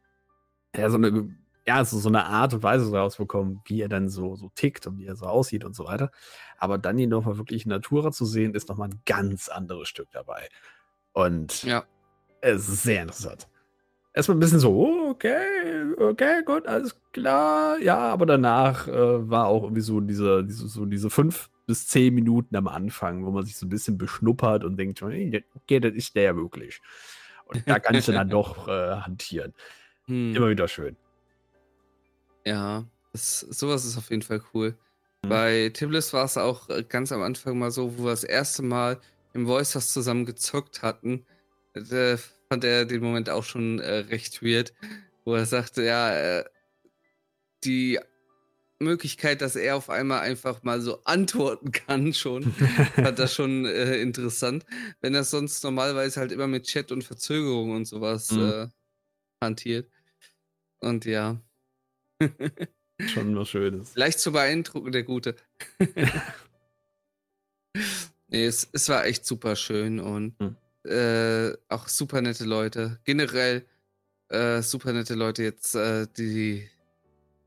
Speaker 2: ja, so eine, ja, so, so eine Art und Weise rausbekommen, wie er dann so, so tickt und wie er so aussieht und so weiter. Aber dann ihn nochmal wirklich in Natura zu sehen, ist nochmal ein ganz anderes Stück dabei. Und ja. es ist sehr interessant. Erstmal ein bisschen so, oh, okay, okay, gut, alles klar. Ja, aber danach äh, war auch irgendwie so diese, diese, so diese fünf bis zehn Minuten am Anfang, wo man sich so ein bisschen beschnuppert und denkt, okay, das ist der ja wirklich. Und da kannst du dann doch äh, hantieren. Hm. Immer wieder schön.
Speaker 1: Ja, das, sowas ist auf jeden Fall cool. Mhm. Bei Tiblis war es auch äh, ganz am Anfang mal so, wo wir das erste Mal im Voice House zusammen gezockt hatten. Da fand er den Moment auch schon äh, recht weird, wo er sagte, ja, äh, die Möglichkeit, dass er auf einmal einfach mal so antworten kann, schon, fand das schon äh, interessant. Wenn er sonst normalerweise halt immer mit Chat und Verzögerung und sowas mhm. äh, hantiert. Und ja.
Speaker 2: schon was Schönes.
Speaker 1: Leicht zu beeindrucken, der Gute. nee, es, es war echt super schön und mhm. Äh, auch super nette Leute. Generell äh, super nette Leute jetzt, äh, die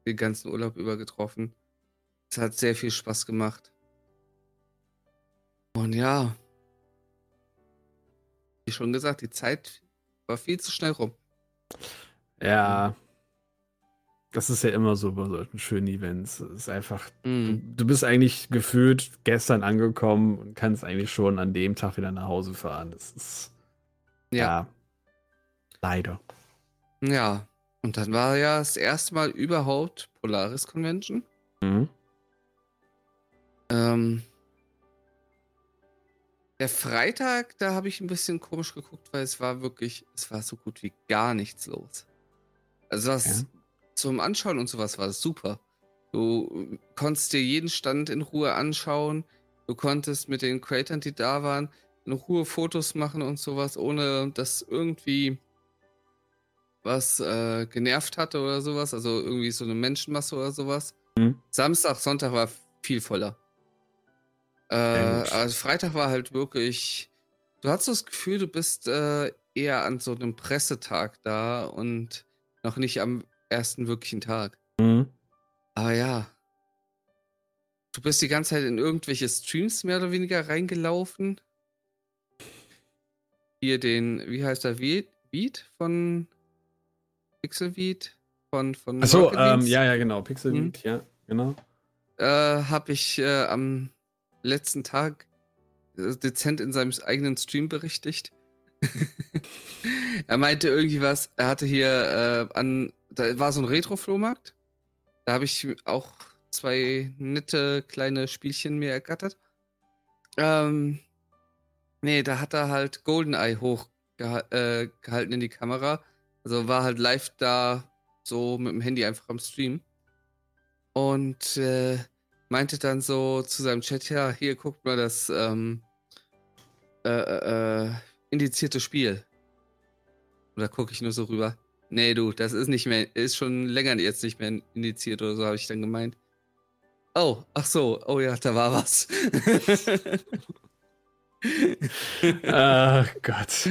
Speaker 1: den ganzen Urlaub über getroffen. Es hat sehr viel Spaß gemacht. Und ja, wie schon gesagt, die Zeit war viel zu schnell rum.
Speaker 2: Ja, das ist ja immer so bei solchen schönen Events. Es ist einfach, mm. du bist eigentlich gefühlt gestern angekommen und kannst eigentlich schon an dem Tag wieder nach Hause fahren. Das ist ja, ja leider.
Speaker 1: Ja, und dann war ja das erste Mal überhaupt Polaris Convention. Mhm. Ähm, der Freitag, da habe ich ein bisschen komisch geguckt, weil es war wirklich, es war so gut wie gar nichts los. Also was ja. Zum Anschauen und sowas war das super. Du konntest dir jeden Stand in Ruhe anschauen. Du konntest mit den Creators, die da waren, in Ruhe Fotos machen und sowas, ohne dass irgendwie was äh, genervt hatte oder sowas, also irgendwie so eine Menschenmasse oder sowas. Mhm. Samstag, Sonntag war viel voller. Äh, also Freitag war halt wirklich, du hast das Gefühl, du bist äh, eher an so einem Pressetag da und noch nicht am ersten wirklichen Tag. Mhm. Aber ja, du bist die ganze Zeit in irgendwelche Streams mehr oder weniger reingelaufen. Hier den, wie heißt der Beat von Pixelbeat von von
Speaker 2: Achso, ähm, ja, ja, genau, Pixelbeat, hm? ja, genau.
Speaker 1: Äh, habe ich äh, am letzten Tag äh, dezent in seinem eigenen Stream berichtigt. er meinte irgendwie was, er hatte hier äh, an, da war so ein Retro-Flohmarkt. Da habe ich auch zwei nette kleine Spielchen mir ergattert. Ähm, nee, da hat er halt Goldeneye hochgehalten äh, in die Kamera also war halt live da so mit dem Handy einfach am Stream. Und äh, meinte dann so zu seinem Chat, ja, hier guckt mal das ähm, äh, äh, äh indizierte Spiel. Oder gucke ich nur so rüber. Nee, du, das ist nicht mehr, ist schon länger jetzt nicht mehr indiziert oder so, habe ich dann gemeint. Oh, ach so, oh ja, da war was.
Speaker 2: ach Gott.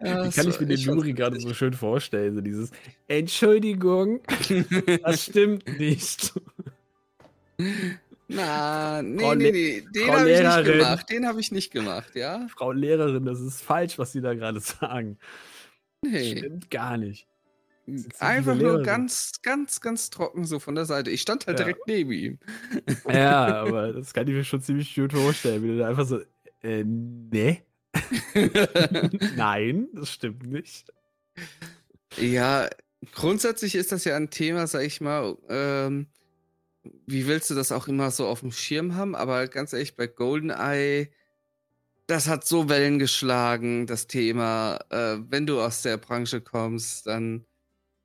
Speaker 2: Ja, Wie kann ich mir den Juri gerade so schön vorstellen? So dieses Entschuldigung, das stimmt nicht.
Speaker 1: Na, nee, Frau nee, nee, den habe ich nicht gemacht. Den habe ich nicht gemacht, ja?
Speaker 2: Frau Lehrerin, das ist falsch, was Sie da gerade sagen. Nee. Stimmt gar nicht.
Speaker 1: Einfach nur ganz, ganz, ganz trocken so von der Seite. Ich stand halt ja. direkt neben ihm.
Speaker 2: Ja, aber das kann ich mir schon ziemlich schön vorstellen, wie du da einfach so, äh, ne? Nein, das stimmt nicht.
Speaker 1: Ja, grundsätzlich ist das ja ein Thema, sag ich mal, ähm, wie willst du das auch immer so auf dem Schirm haben? Aber ganz ehrlich, bei GoldenEye, das hat so Wellen geschlagen, das Thema. Äh, wenn du aus der Branche kommst, dann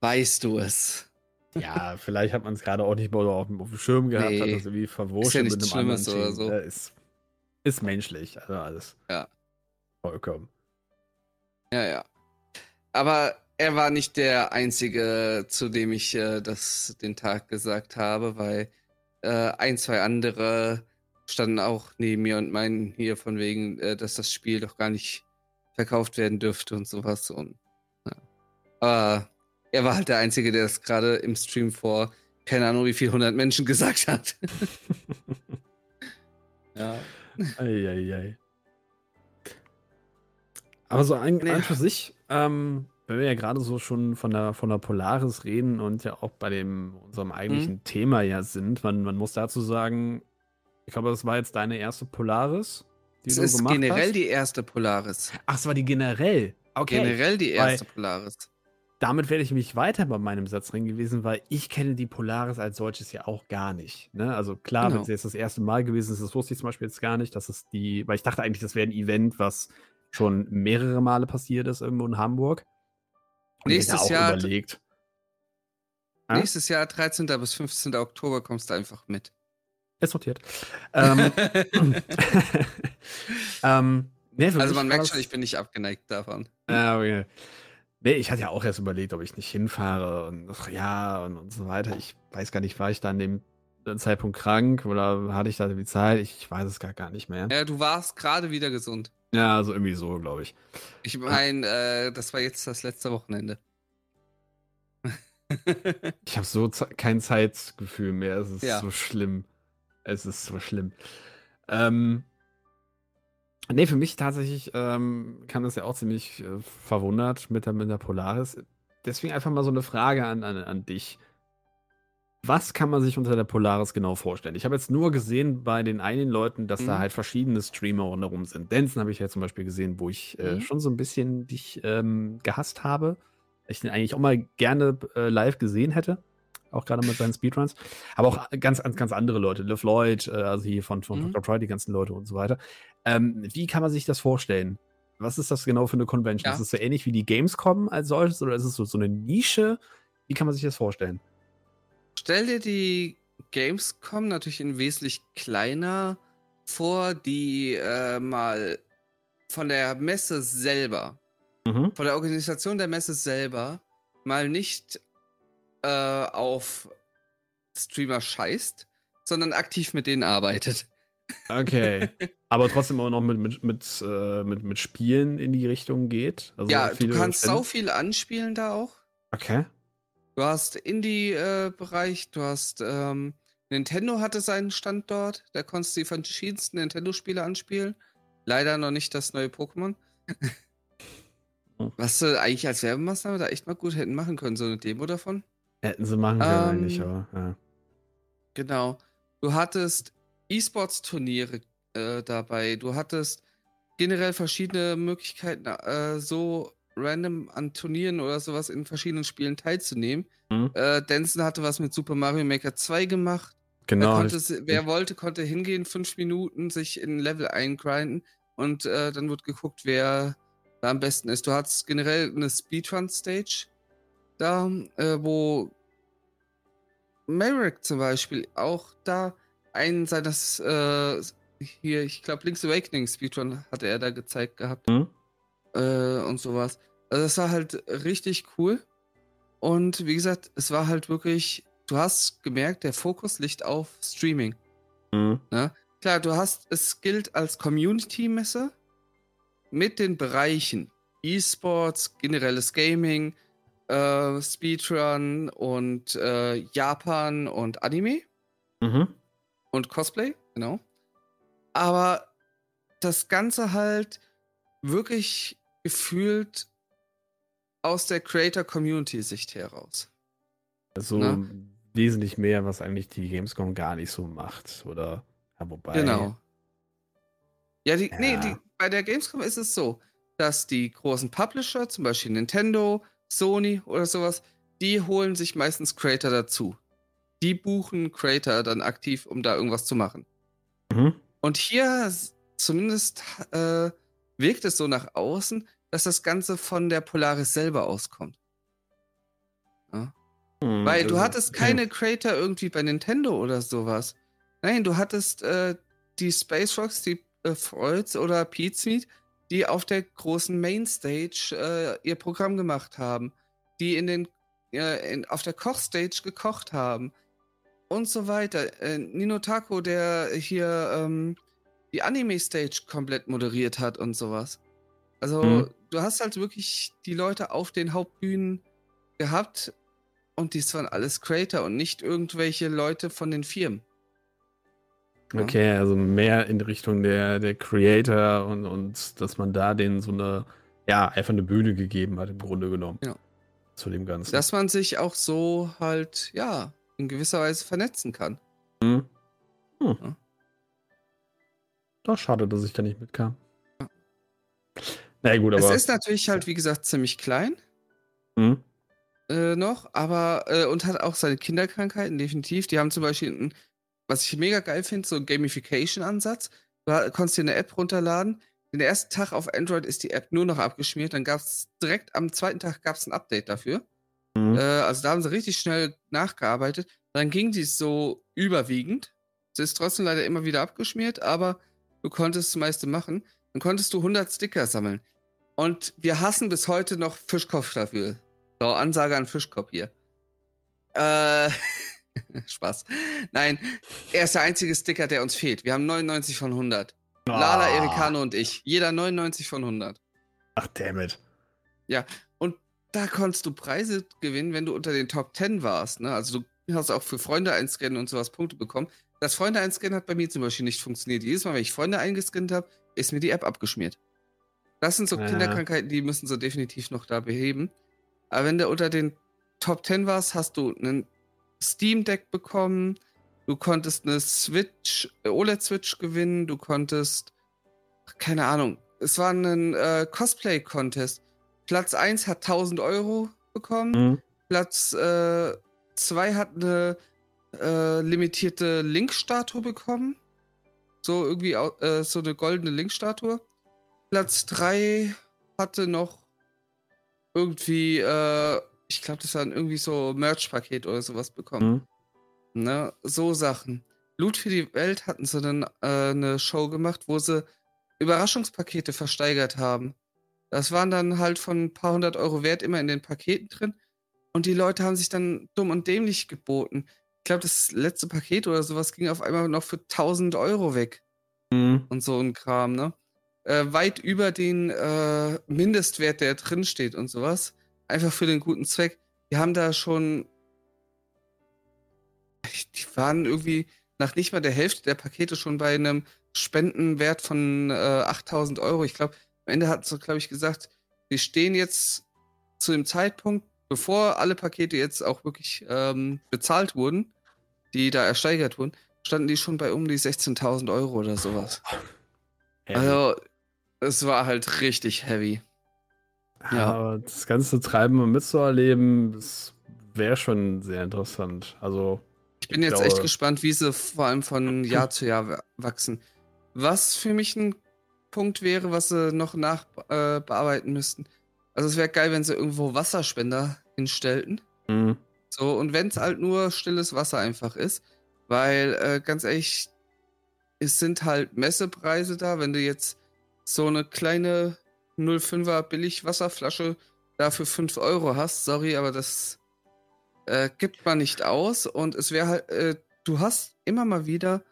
Speaker 1: weißt du es.
Speaker 2: Ja, vielleicht hat man es gerade auch nicht mal auf dem, auf dem Schirm gehabt, nee, hat das irgendwie verwurscht ja mit einem Schlimmes anderen Team. Oder so. ist, ist menschlich, also alles.
Speaker 1: Ja.
Speaker 2: Vollkommen.
Speaker 1: Ja, ja. Aber er war nicht der Einzige, zu dem ich äh, das den Tag gesagt habe, weil äh, ein, zwei andere standen auch neben mir und meinen hier von wegen, äh, dass das Spiel doch gar nicht verkauft werden dürfte und sowas. Und, ja. Aber er war halt der Einzige, der das gerade im Stream vor keine Ahnung wie viel hundert Menschen gesagt hat.
Speaker 2: ja. Eieiei. Aber so ein, nee. an für sich, ähm, wenn wir ja gerade so schon von der, von der Polaris reden und ja auch bei dem, unserem eigentlichen mhm. Thema ja sind, man, man muss dazu sagen, ich glaube, das war jetzt deine erste Polaris,
Speaker 1: die das du ist gemacht generell hast. die erste Polaris.
Speaker 2: Ach, es war die generell.
Speaker 1: Okay. Generell die erste Weil, Polaris.
Speaker 2: Damit werde ich mich weiter bei meinem Satz drin gewesen, weil ich kenne die Polaris als solches ja auch gar nicht. Ne? Also klar, genau. wenn es jetzt das erste Mal gewesen ist, das wusste ich zum Beispiel jetzt gar nicht, dass es die, weil ich dachte eigentlich, das wäre ein Event, was schon mehrere Male passiert ist irgendwo in Hamburg.
Speaker 1: Und nächstes Jahr. Überlegt. Nächstes Jahr, 13. bis 15. Oktober, kommst du einfach mit.
Speaker 2: Ist sortiert. ähm,
Speaker 1: ähm, nee, also man merkt schon, ich bin nicht abgeneigt davon.
Speaker 2: Ja, okay. Nee, ich hatte ja auch erst überlegt, ob ich nicht hinfahre und ach, ja und, und so weiter. Ich weiß gar nicht, war ich da an dem Zeitpunkt krank oder hatte ich da die Zeit? Ich, ich weiß es gar, gar nicht mehr.
Speaker 1: Ja, du warst gerade wieder gesund.
Speaker 2: Ja, also irgendwie so, glaube ich.
Speaker 1: Ich meine, äh, das war jetzt das letzte Wochenende.
Speaker 2: ich habe so kein Zeitgefühl mehr. Es ist ja. so schlimm. Es ist so schlimm. Ähm, nee, für mich tatsächlich ähm, kam das ja auch ziemlich äh, verwundert mit der, mit der Polaris. Deswegen einfach mal so eine Frage an, an, an dich. Was kann man sich unter der Polaris genau vorstellen? Ich habe jetzt nur gesehen bei den einen Leuten, dass mhm. da halt verschiedene Streamer rundherum sind. Denson habe ich ja zum Beispiel gesehen, wo ich äh, mhm. schon so ein bisschen dich ähm, gehasst habe. Ich den eigentlich auch mal gerne äh, live gesehen hätte auch gerade mit seinen Speedruns. Aber auch ganz, ganz, ganz andere Leute. Le Floyd, äh, also hier von, von mhm. Dr. Troy, die ganzen Leute und so weiter. Ähm, wie kann man sich das vorstellen? Was ist das genau für eine Convention? Ja. Ist es so ähnlich wie die Gamescom als solches oder ist es so, so eine Nische? Wie kann man sich das vorstellen?
Speaker 1: Stell dir die Gamescom natürlich in wesentlich kleiner vor, die äh, mal von der Messe selber, mhm. von der Organisation der Messe selber, mal nicht äh, auf Streamer scheißt, sondern aktiv mit denen arbeitet.
Speaker 2: Okay. Aber trotzdem auch noch mit, mit, mit, äh, mit, mit Spielen in die Richtung geht.
Speaker 1: Also ja, du kannst so viel anspielen da auch.
Speaker 2: Okay.
Speaker 1: Du hast Indie-Bereich, du hast ähm, Nintendo hatte seinen Stand dort, da konntest du die verschiedensten Nintendo-Spiele anspielen. Leider noch nicht das neue Pokémon. Was sie eigentlich als Werbemaßnahme da echt mal gut hätten machen können, so eine Demo davon.
Speaker 2: Hätten sie machen können, ähm, eigentlich, aber ja.
Speaker 1: Genau. Du hattest E-Sports-Turniere äh, dabei. Du hattest generell verschiedene Möglichkeiten, äh, so random an Turnieren oder sowas in verschiedenen Spielen teilzunehmen. Mhm. Äh, Denson hatte was mit Super Mario Maker 2 gemacht.
Speaker 2: Genau.
Speaker 1: Konnte, wer wollte, konnte hingehen, fünf Minuten sich in ein Level eingrinden und äh, dann wird geguckt, wer da am besten ist. Du hattest generell eine Speedrun-Stage da, äh, wo Merrick zum Beispiel auch da einen seines, äh, hier, ich glaube, Link's Awakening Speedrun hatte er da gezeigt gehabt. Mhm. Äh, und sowas. Also, das war halt richtig cool. Und wie gesagt, es war halt wirklich, du hast gemerkt, der Fokus liegt auf Streaming. Mhm. Ne? Klar, du hast, es gilt als Community-Messe mit den Bereichen E-Sports, generelles Gaming, äh, Speedrun und äh, Japan und Anime. Mhm. Und Cosplay, genau. Aber das Ganze halt wirklich gefühlt aus der Creator-Community-Sicht heraus.
Speaker 2: Also Na? wesentlich mehr, was eigentlich die Gamescom gar nicht so macht, oder? Ja, wobei.
Speaker 1: Genau. Ja, die, ja. nee, die, bei der Gamescom ist es so, dass die großen Publisher, zum Beispiel Nintendo, Sony oder sowas, die holen sich meistens Creator dazu. Die buchen Creator dann aktiv, um da irgendwas zu machen. Mhm. Und hier zumindest äh, wirkt es so nach außen, dass das Ganze von der Polaris selber auskommt. Ja? Mhm, Weil du also, hattest keine Creator irgendwie bei Nintendo oder sowas. Nein, du hattest äh, die Space Rocks, die äh, Freuds oder Pizmeet, die auf der großen Mainstage äh, ihr Programm gemacht haben, die in den äh, in, auf der Kochstage gekocht haben und so weiter. Äh, Nino Taco, der hier ähm, die Anime-Stage komplett moderiert hat und sowas. Also, mhm. du hast halt wirklich die Leute auf den Hauptbühnen gehabt und dies waren alles Creator und nicht irgendwelche Leute von den Firmen.
Speaker 2: Okay, also mehr in Richtung der, der Creator und, und dass man da denen so eine ja, einfach eine Bühne gegeben hat, im Grunde genommen.
Speaker 1: Ja.
Speaker 2: Zu dem Ganzen.
Speaker 1: Dass man sich auch so halt, ja, in gewisser Weise vernetzen kann.
Speaker 2: Hm. Hm.
Speaker 1: Ja.
Speaker 2: Doch schade, dass ich da nicht mitkam. Na ja, gut,
Speaker 1: Es
Speaker 2: aber.
Speaker 1: ist natürlich halt, wie gesagt, ziemlich klein
Speaker 2: Hm.
Speaker 1: äh, noch, aber äh, und hat auch seine Kinderkrankheiten, definitiv. Die haben zum Beispiel, ein, was ich mega geil finde, so einen Gamification-Ansatz. Du konntest dir eine App runterladen. Den ersten Tag auf Android ist die App nur noch abgeschmiert. Dann gab es direkt am zweiten Tag gab's ein Update dafür.
Speaker 2: Hm.
Speaker 1: Äh, also da haben sie richtig schnell nachgearbeitet. Dann ging die so überwiegend. Es ist trotzdem leider immer wieder abgeschmiert, aber du konntest das meiste machen. Dann konntest du 100 Sticker sammeln. Und wir hassen bis heute noch Fischkopf dafür. So, Ansage an Fischkopf hier. Äh, Spaß. Nein, er ist der einzige Sticker, der uns fehlt. Wir haben 99 von 100. Lala,
Speaker 2: Ah.
Speaker 1: Ericano und ich. Jeder 99 von 100.
Speaker 2: Ach, dammit.
Speaker 1: da konntest du Preise gewinnen, wenn du unter den Top 10 warst. Ne? Also du hast auch für Freunde einscannen und sowas Punkte bekommen. Das Freunde einscannen hat bei mir zum Beispiel nicht funktioniert. Jedes Mal, wenn ich Freunde eingescannt habe, ist mir die App abgeschmiert. Das sind so
Speaker 2: Ja.
Speaker 1: Kinderkrankheiten, die müssen sie definitiv noch da beheben. Aber wenn du unter den Top 10 warst, hast du einen Steam Deck bekommen, du konntest eine Switch, äh, OLED-Switch gewinnen, du konntest, keine Ahnung, es war ein äh, Cosplay-Contest. Platz 1 hat 1000 Euro bekommen.
Speaker 2: Hm.
Speaker 1: Platz 2 hat eine äh, limitierte Link-Statue bekommen. So irgendwie äh, so eine goldene Link-Statue. Platz 3 hatte noch irgendwie, äh, ich glaube, das waren irgendwie so Merch-Paket oder sowas bekommen.
Speaker 2: Hm.
Speaker 1: Ne? So Sachen. Loot für die Welt hatten sie dann äh, eine Show gemacht, wo sie Überraschungspakete versteigert haben. Das waren dann halt von ein paar hundert Euro wert immer in den Paketen drin. Und die Leute haben sich dann dumm und dämlich geboten. Ich glaube, das letzte Paket oder sowas ging auf einmal noch für 1000 Euro weg
Speaker 2: Hm.
Speaker 1: und so ein Kram, ne? Äh, weit über den äh, Mindestwert, der drin steht und sowas. Einfach für den guten Zweck. Die haben da schon. Die waren irgendwie nach nicht mal der Hälfte der Pakete schon bei einem Spendenwert von äh, 8000 Euro. Ich glaube, am Ende hatten sie, glaube ich, gesagt, wir stehen jetzt zu dem Zeitpunkt, bevor alle Pakete jetzt auch wirklich ähm, bezahlt wurden, die da ersteigert wurden, standen die schon bei um die 16.000 Euro oder sowas.
Speaker 2: Heavy.
Speaker 1: Also, es war halt richtig heavy.
Speaker 2: Ja. aber das ganze Treiben und mitzuerleben, das wäre schon sehr interessant. Also,
Speaker 1: Ich bin jetzt
Speaker 2: glaube-
Speaker 1: echt gespannt, wie sie vor allem von Jahr zu Jahr wa- wachsen. Was für mich ein Punkt wäre, was sie noch nachbearbeiten äh, müssten. Also es wäre geil, wenn sie irgendwo Wasserspender hinstellten.
Speaker 2: hm.
Speaker 1: So, und wenn es halt nur stilles Wasser einfach ist. Weil, äh, ganz ehrlich, es sind halt Messepreise da. Wenn du jetzt so eine kleine 05er Billigwasserflasche da für 5 Euro hast, sorry, aber das äh, gibt man nicht aus. Und es wäre halt, äh, du hast immer mal wieder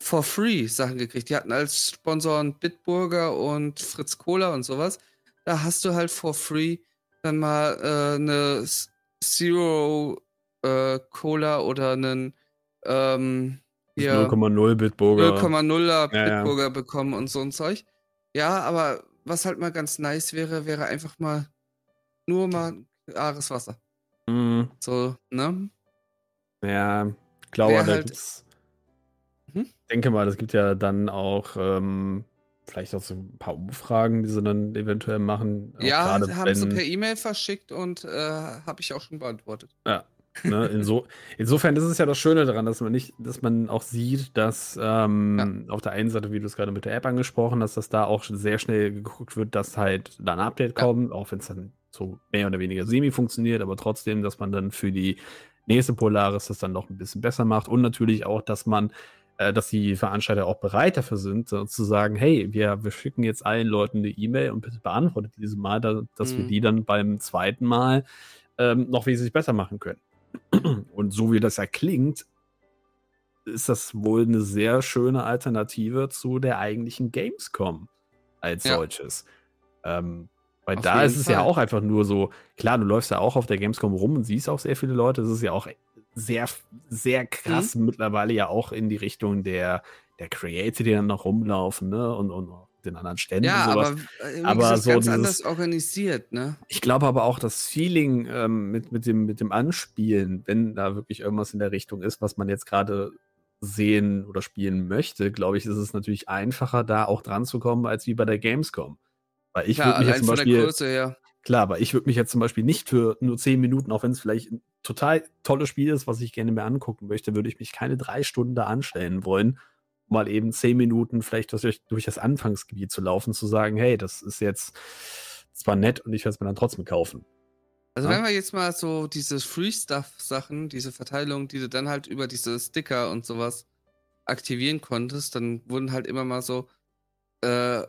Speaker 1: for free Sachen gekriegt. Die hatten als Sponsoren Bitburger und Fritz Cola und sowas. Da hast du halt for free dann mal äh, eine Zero äh, Cola oder einen ähm, hier
Speaker 2: 0,0 Bitburger.
Speaker 1: 0,0er
Speaker 2: Ja, ja.
Speaker 1: Bitburger bekommen und so ein Zeug. Ja, aber was halt mal ganz nice wäre, wäre einfach mal nur mal klares Wasser.
Speaker 2: Hm.
Speaker 1: So, ne?
Speaker 2: Ja, ich glaube, da
Speaker 1: halt-
Speaker 2: gibt's.
Speaker 1: Mhm.
Speaker 2: Ich denke mal, das gibt ja dann auch ähm, vielleicht auch so ein paar Umfragen, die sie dann eventuell machen.
Speaker 1: Ja, haben sie
Speaker 2: wenn-
Speaker 1: per E-Mail verschickt und äh, habe ich auch schon beantwortet.
Speaker 2: Ne, inso, insofern ist es ja das Schöne daran, dass man nicht, dass man auch sieht, dass ähm, auf der einen Seite, wie du es gerade mit der App angesprochen hast, dass da auch sehr schnell geguckt wird, dass halt da ein Update
Speaker 1: Ja.
Speaker 2: kommt, auch wenn es dann so mehr oder weniger semi funktioniert, aber trotzdem, dass man dann für die nächste Polaris das dann noch ein bisschen besser macht und natürlich auch, dass man äh, dass die Veranstalter auch bereit dafür sind, so zu sagen, hey, wir, wir schicken jetzt allen Leuten eine E-Mail und bitte beantwortet diese Mal, da, dass wir
Speaker 1: Mhm.
Speaker 2: die dann beim zweiten Mal ähm, noch wesentlich besser machen können. Und so wie das ja klingt, ist das wohl eine sehr schöne Alternative zu der eigentlichen Gamescom als
Speaker 1: Ja.
Speaker 2: solches. Ähm, weil
Speaker 1: Auf
Speaker 2: da ist es ja
Speaker 1: Fall.
Speaker 2: auch einfach nur so, klar, du läufst ja auch auf der Gamescom rum und siehst auch sehr viele Leute. Das ist ja auch sehr, sehr krass
Speaker 1: Mhm.
Speaker 2: mittlerweile ja auch in die Richtung der, der Creator, die dann noch rumlaufen, ne? Und, und den anderen Ständen
Speaker 1: ja, aber, äh,
Speaker 2: aber so
Speaker 1: ganz
Speaker 2: dieses,
Speaker 1: anders organisiert, ne?
Speaker 2: Ich glaube aber auch das Feeling ähm, mit, mit, dem, mit dem Anspielen, wenn da wirklich irgendwas in der Richtung ist, was man jetzt gerade sehen oder spielen möchte, glaube ich, ist es natürlich einfacher, da auch dran zu kommen, als wie bei der Gamescom. Weil ich würde mich jetzt zum Beispiel. Größe, ja. Klar, aber ich würde mich jetzt zum Beispiel nicht für nur zehn Minuten, auch wenn es vielleicht ein total tolles Spiel ist, was ich gerne mir angucken möchte, würde ich mich keine drei Stunden da anstellen wollen, mal eben zehn Minuten vielleicht durch, durch das Anfangsgebiet zu laufen, zu sagen, hey, das ist jetzt zwar nett und ich werde es mir dann trotzdem kaufen.
Speaker 1: Also ja? wenn wir jetzt mal so diese Free-Stuff-Sachen, diese Verteilung, die du dann halt über diese Sticker und sowas aktivieren konntest, dann wurden halt immer mal so äh,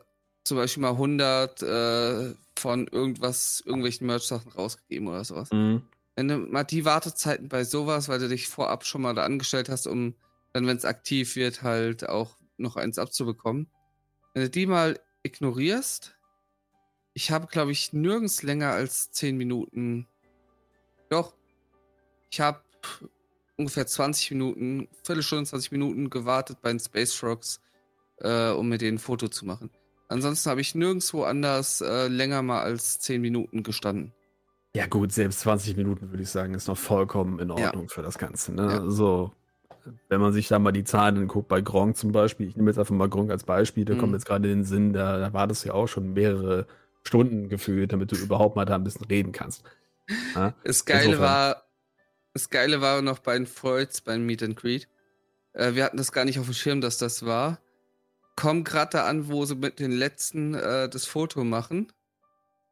Speaker 1: zum Beispiel mal 100 äh, von irgendwas, irgendwelchen Merch-Sachen rausgegeben oder sowas. Mhm. Wenn du mal die Wartezeiten bei sowas, weil du dich vorab schon mal da angestellt hast, um dann, wenn es aktiv wird, halt auch noch eins abzubekommen. Wenn du die mal ignorierst, ich habe, glaube ich, nirgends länger als 10 Minuten. Doch. Ich habe ungefähr 20 Minuten, Viertelstunde, 20 Minuten gewartet bei den Space Frogs, äh, um mir den Foto zu machen. Ansonsten habe ich nirgendwo anders äh, länger mal als 10 Minuten gestanden.
Speaker 2: Ja, gut, selbst 20 Minuten würde ich sagen, ist noch vollkommen in Ordnung ja. für das Ganze. Ne? Ja. So, wenn man sich da mal die Zahlen anguckt, bei Gronk zum Beispiel, ich nehme jetzt einfach mal Gronk als Beispiel, der mhm. kommt jetzt gerade in den Sinn, da, da war das ja auch schon mehrere Stunden gefühlt, damit du überhaupt mal da ein bisschen reden kannst.
Speaker 1: Ja? Das Geile Insofern. war, das Geile war noch bei den Freuds beim Meet and Greet. Äh, wir hatten das gar nicht auf dem Schirm, dass das war. Kommen gerade da an, wo sie mit den letzten äh, das Foto machen.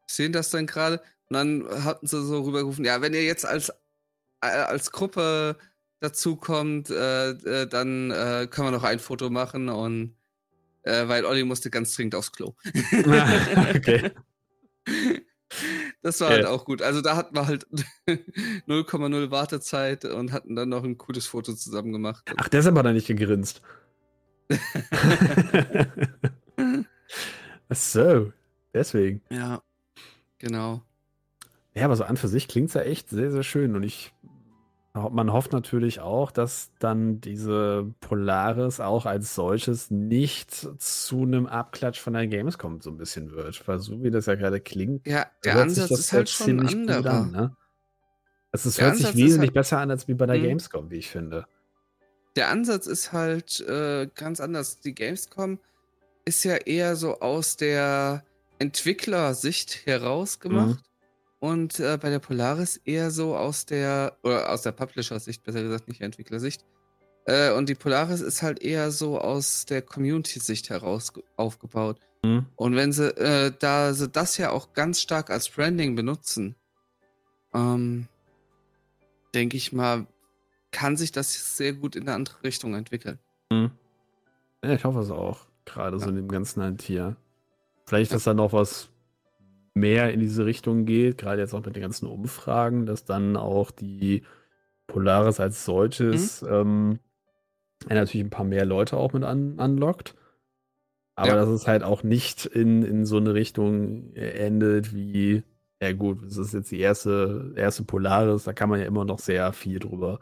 Speaker 1: Sehen das dann gerade. Und dann hatten sie so rübergerufen, ja, wenn ihr jetzt als, äh, als Gruppe dazu kommt, äh, äh, dann äh, können wir noch ein Foto machen und äh, weil Olli musste ganz dringend aufs Klo. okay. Das war halt auch gut. Also da hatten wir halt 0,0 Wartezeit und hatten dann noch ein cooles Foto zusammen gemacht.
Speaker 2: Ach, deshalb hat er nicht gegrinst. Ach so, deswegen.
Speaker 1: Ja, genau.
Speaker 2: Ja, aber so an für sich klingt es ja echt sehr, sehr schön. Und ich man hofft natürlich auch, dass dann diese Polaris auch als solches nicht zu einem Abklatsch von der Gamescom so ein bisschen wird. Weil so wie das ja gerade klingt,
Speaker 1: ja, der Ansatz ist halt schon anderer. An, ne?
Speaker 2: Also es der hört Ansatz sich wesentlich halt, besser an als wie bei der mh. Gamescom, wie ich finde.
Speaker 1: Der Ansatz ist halt äh, ganz anders. Die Gamescom ist ja eher so aus der Entwicklersicht heraus gemacht. Mhm. Und äh, bei der Polaris eher so aus der, oder aus der Publisher-Sicht, besser gesagt, nicht Entwicklersicht. Äh, und die Polaris ist halt eher so aus der Community-Sicht heraus aufgebaut. Mhm. Und wenn sie, äh, da sie das ja auch ganz stark als Branding benutzen, ähm, denke ich mal, kann sich das sehr gut in eine andere Richtung entwickeln. Mhm.
Speaker 2: Ja, ich hoffe es auch. Gerade ja. so in dem ganzen halt hier. Vielleicht, dass ja. da noch was mehr in diese Richtung geht, gerade jetzt auch mit den ganzen Umfragen, dass dann auch die Polaris als solches mhm. ähm, natürlich ein paar mehr Leute auch mit an, anlockt. Aber ja. dass es halt auch nicht in, in so eine Richtung endet wie, ja gut, es ist jetzt die erste, erste Polaris, da kann man ja immer noch sehr viel drüber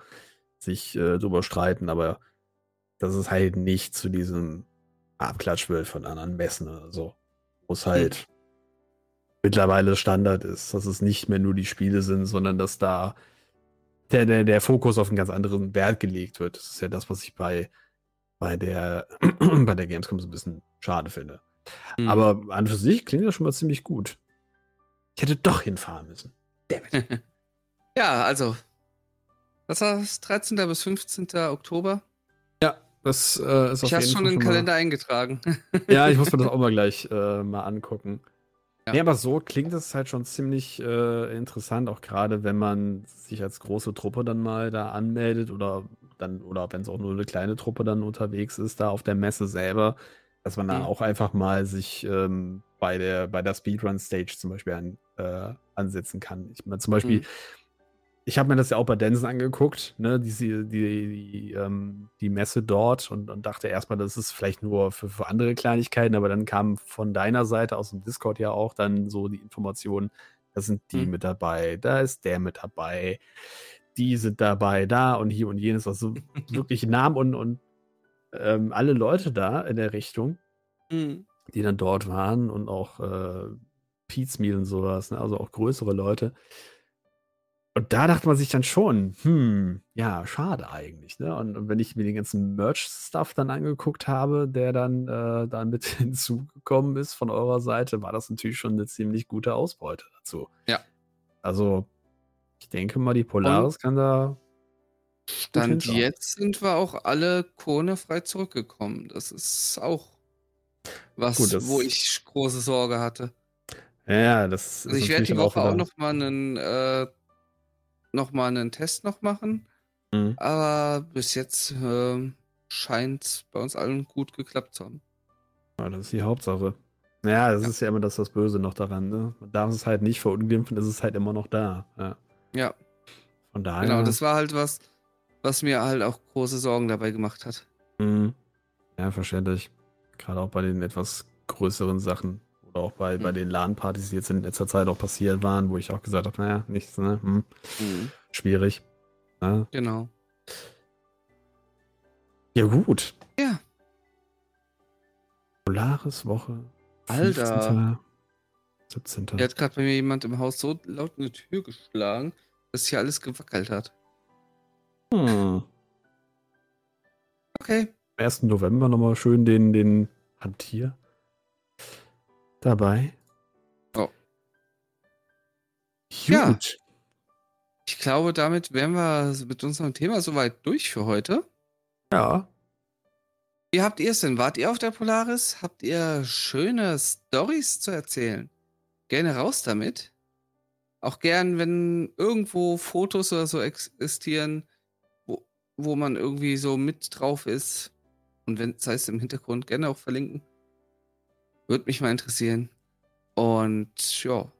Speaker 2: sich äh, drüber streiten, aber dass es halt nicht zu diesem Abklatsch wird von anderen Messen oder so. Muss halt mhm mittlerweile Standard ist, dass es nicht mehr nur die Spiele sind, sondern dass da der, der, der Fokus auf einen ganz anderen Wert gelegt wird. Das ist ja das, was ich bei, bei, der, bei der Gamescom so ein bisschen schade finde. Mhm. Aber an für sich klingt das schon mal ziemlich gut. Ich hätte doch hinfahren müssen.
Speaker 1: ja, also. Was war das? 13. bis 15. Oktober?
Speaker 2: Ja, das äh, ist
Speaker 1: ich auf jeden Fall. Ich habe schon in den Kalender eingetragen.
Speaker 2: ja, ich muss mir das auch mal gleich äh, mal angucken. Ja. Nee, aber so klingt es halt schon ziemlich äh, interessant, auch gerade wenn man sich als große Truppe dann mal da anmeldet oder dann, oder wenn es auch nur eine kleine Truppe dann unterwegs ist, da auf der Messe selber, dass man dann mhm. auch einfach mal sich ähm, bei der, bei der Speedrun-Stage zum Beispiel an, äh, ansetzen kann. Ich meine, zum Beispiel, mhm ich habe mir das ja auch bei Densen angeguckt, ne, die, die, die, ähm, die Messe dort und, und dachte erstmal, das ist vielleicht nur für, für andere Kleinigkeiten, aber dann kam von deiner Seite aus dem Discord ja auch dann so die Information, da sind die mhm. mit dabei, da ist der mit dabei, die sind dabei, da und hier und jenes, also wirklich Namen und, und ähm, alle Leute da in der Richtung. Mhm. die dann dort waren und auch äh, Pizmeal und sowas, ne? also auch größere Leute. Und da dachte man sich dann schon, hm, ja, schade eigentlich. Ne? Und, und wenn ich mir den ganzen Merch-Stuff dann angeguckt habe, der dann, äh, dann mit hinzugekommen ist von eurer Seite, war das natürlich schon eine ziemlich gute Ausbeute dazu.
Speaker 1: Ja.
Speaker 2: Also, ich denke mal, die Polaris und kann da.
Speaker 1: Stand jetzt sind wir auch alle Kone-frei zurückgekommen. Das ist auch was, Gut, wo ich große Sorge hatte.
Speaker 2: Ja, das
Speaker 1: also ich werde die Woche auch, auch noch mal einen äh, noch mal einen Test noch machen. Mhm. Aber bis jetzt äh, scheint es bei uns allen gut geklappt zu haben.
Speaker 2: Ja, das ist die Hauptsache. Ja, das ja. ist ja immer das, das Böse noch daran. Ne? Man darf es halt nicht verunglimpfen, ist es halt immer noch da. Ja.
Speaker 1: ja.
Speaker 2: Von daher.
Speaker 1: Genau, das war halt was, was mir halt auch große Sorgen dabei gemacht hat.
Speaker 2: Mhm. Ja, verständlich. Gerade auch bei den etwas größeren Sachen. Auch bei, mhm. bei den LAN-Partys, die jetzt in letzter Zeit auch passiert waren, wo ich auch gesagt habe, naja, nichts, ne? Hm. Mhm. Schwierig.
Speaker 1: Ja. Genau.
Speaker 2: Ja, gut.
Speaker 1: Ja.
Speaker 2: Polaris Woche.
Speaker 1: Alter.
Speaker 2: 17.
Speaker 1: Hier hat gerade bei mir jemand im Haus so laut eine Tür geschlagen, dass hier alles gewackelt hat.
Speaker 2: Hm.
Speaker 1: Okay.
Speaker 2: 1. November nochmal schön den, den Hantier dabei.
Speaker 1: Oh.
Speaker 2: Gut. Ja.
Speaker 1: Ich glaube, damit wären wir mit unserem Thema soweit durch für heute.
Speaker 2: Ja.
Speaker 1: Wie habt ihr es denn? Wart ihr auf der Polaris? Habt ihr schöne Stories zu erzählen? Gerne raus damit. Auch gern, wenn irgendwo Fotos oder so existieren, wo, wo man irgendwie so mit drauf ist. Und wenn es heißt im Hintergrund, gerne auch verlinken. Würde mich mal interessieren. Und ja,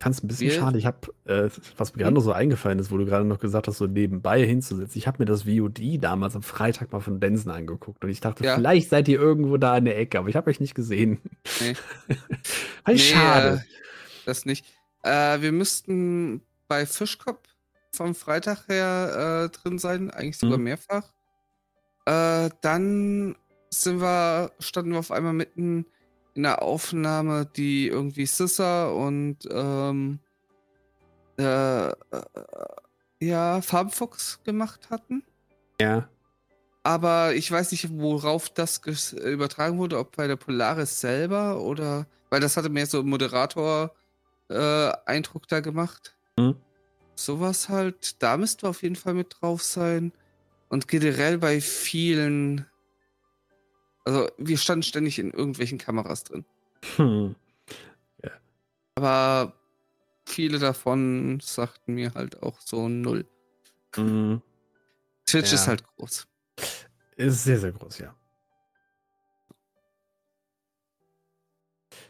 Speaker 2: fand ein bisschen wir, schade. Ich habe, äh, was mir gerade noch so eingefallen ist, wo du gerade noch gesagt hast, so nebenbei hinzusetzen. Ich habe mir das VOD damals am Freitag mal von Densen angeguckt und ich dachte, ja. vielleicht seid ihr irgendwo da in der Ecke, aber ich habe euch nicht gesehen. Nee. nee schade.
Speaker 1: Äh, das nicht. Äh, wir müssten bei Fischkopf vom Freitag her äh, drin sein, eigentlich sogar hm. mehrfach. Äh, dann sind wir, standen wir auf einmal mitten in der Aufnahme, die irgendwie Sissa und ähm, äh, äh, ja, Farbenfuchs gemacht hatten.
Speaker 2: Ja.
Speaker 1: Aber ich weiß nicht, worauf das übertragen wurde, ob bei der Polaris selber oder. Weil das hatte mehr so Moderator-Eindruck äh, da gemacht. Mhm. Sowas halt, da müsst du auf jeden Fall mit drauf sein. Und generell bei vielen also wir standen ständig in irgendwelchen Kameras drin. Hm. Ja. Aber viele davon sagten mir halt auch so null. Mhm. Twitch ja. ist halt groß.
Speaker 2: Ist sehr, sehr groß, ja.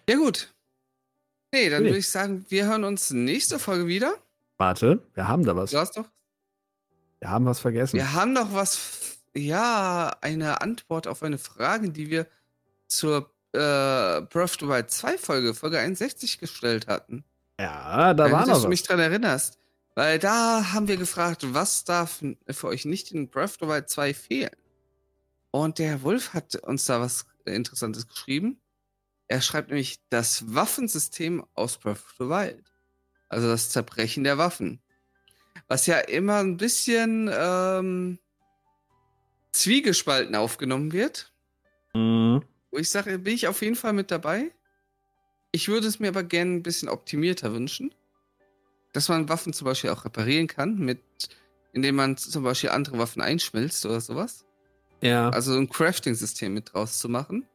Speaker 1: Ja, gut. Nee, dann würde ich sagen, wir hören uns nächste Folge wieder.
Speaker 2: Warte, wir haben da was.
Speaker 1: Du hast doch.
Speaker 2: Wir haben was vergessen.
Speaker 1: Wir haben noch was ja, eine Antwort auf eine Frage, die wir zur äh, Breath of the Wild 2 Folge, Folge 61 gestellt hatten.
Speaker 2: Ja, da war noch was.
Speaker 1: du mich dran erinnerst. Weil da haben wir gefragt, was darf für euch nicht in Breath of the Wild 2 fehlen? Und der Wolf hat uns da was Interessantes geschrieben. Er schreibt nämlich das Waffensystem aus Breath of the Wild. Also das Zerbrechen der Waffen. Was ja immer ein bisschen ähm, zwiegespalten aufgenommen wird. Mhm. Wo ich sage, bin ich auf jeden Fall mit dabei. Ich würde es mir aber gerne ein bisschen optimierter wünschen. Dass man Waffen zum Beispiel auch reparieren kann, mit, indem man zum Beispiel andere Waffen einschmilzt oder sowas.
Speaker 2: Ja.
Speaker 1: Also ein Crafting-System mit draus zu machen.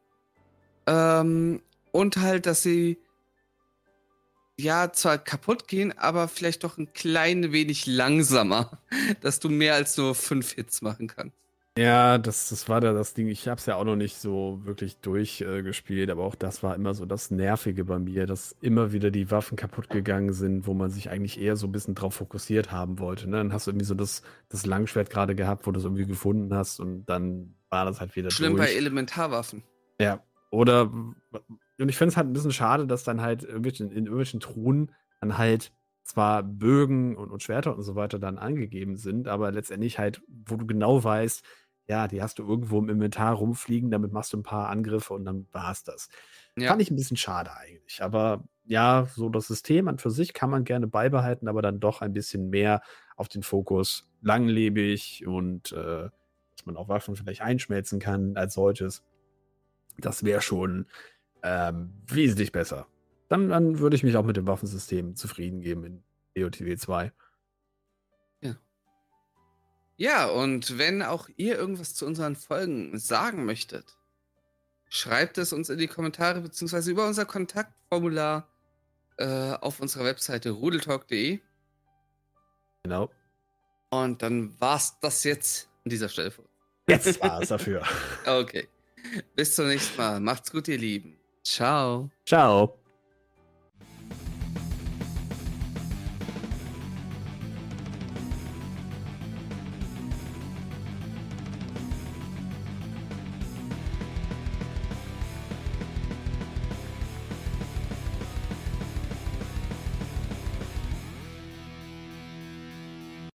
Speaker 1: Ähm, und halt, dass sie ja zwar kaputt gehen, aber vielleicht doch ein klein wenig langsamer, dass du mehr als nur fünf Hits machen kannst.
Speaker 2: Ja, das, das war da das Ding. Ich habe es ja auch noch nicht so wirklich durchgespielt, äh, aber auch das war immer so das Nervige bei mir, dass immer wieder die Waffen kaputt gegangen sind, wo man sich eigentlich eher so ein bisschen drauf fokussiert haben wollte. Ne? Dann hast du irgendwie so das, das Langschwert gerade gehabt, wo du es irgendwie gefunden hast und dann war das halt wieder
Speaker 1: Schlimm durch. bei Elementarwaffen.
Speaker 2: Ja, oder und ich finde es halt ein bisschen schade, dass dann halt in, in irgendwelchen Truhen dann halt zwar Bögen und, und Schwerter und so weiter dann angegeben sind, aber letztendlich halt, wo du genau weißt, ja, die hast du irgendwo im Inventar rumfliegen, damit machst du ein paar Angriffe und dann war es das.
Speaker 1: Ja.
Speaker 2: Fand ich ein bisschen schade eigentlich. Aber ja, so das System an für sich kann man gerne beibehalten, aber dann doch ein bisschen mehr auf den Fokus langlebig und äh, dass man auch Waffen vielleicht einschmelzen kann als solches. Das wäre schon ähm, wesentlich besser. Dann, dann würde ich mich auch mit dem Waffensystem zufrieden geben in EOTW 2.
Speaker 1: Ja. Und wenn auch ihr irgendwas zu unseren Folgen sagen möchtet, schreibt es uns in die Kommentare beziehungsweise über unser Kontaktformular äh, auf unserer Webseite rudeltalk.de.
Speaker 2: Genau.
Speaker 1: Und dann war's das jetzt an dieser Stelle.
Speaker 2: Jetzt war es dafür.
Speaker 1: Okay. Bis zum nächsten Mal. Macht's gut, ihr Lieben. Ciao.
Speaker 2: Ciao.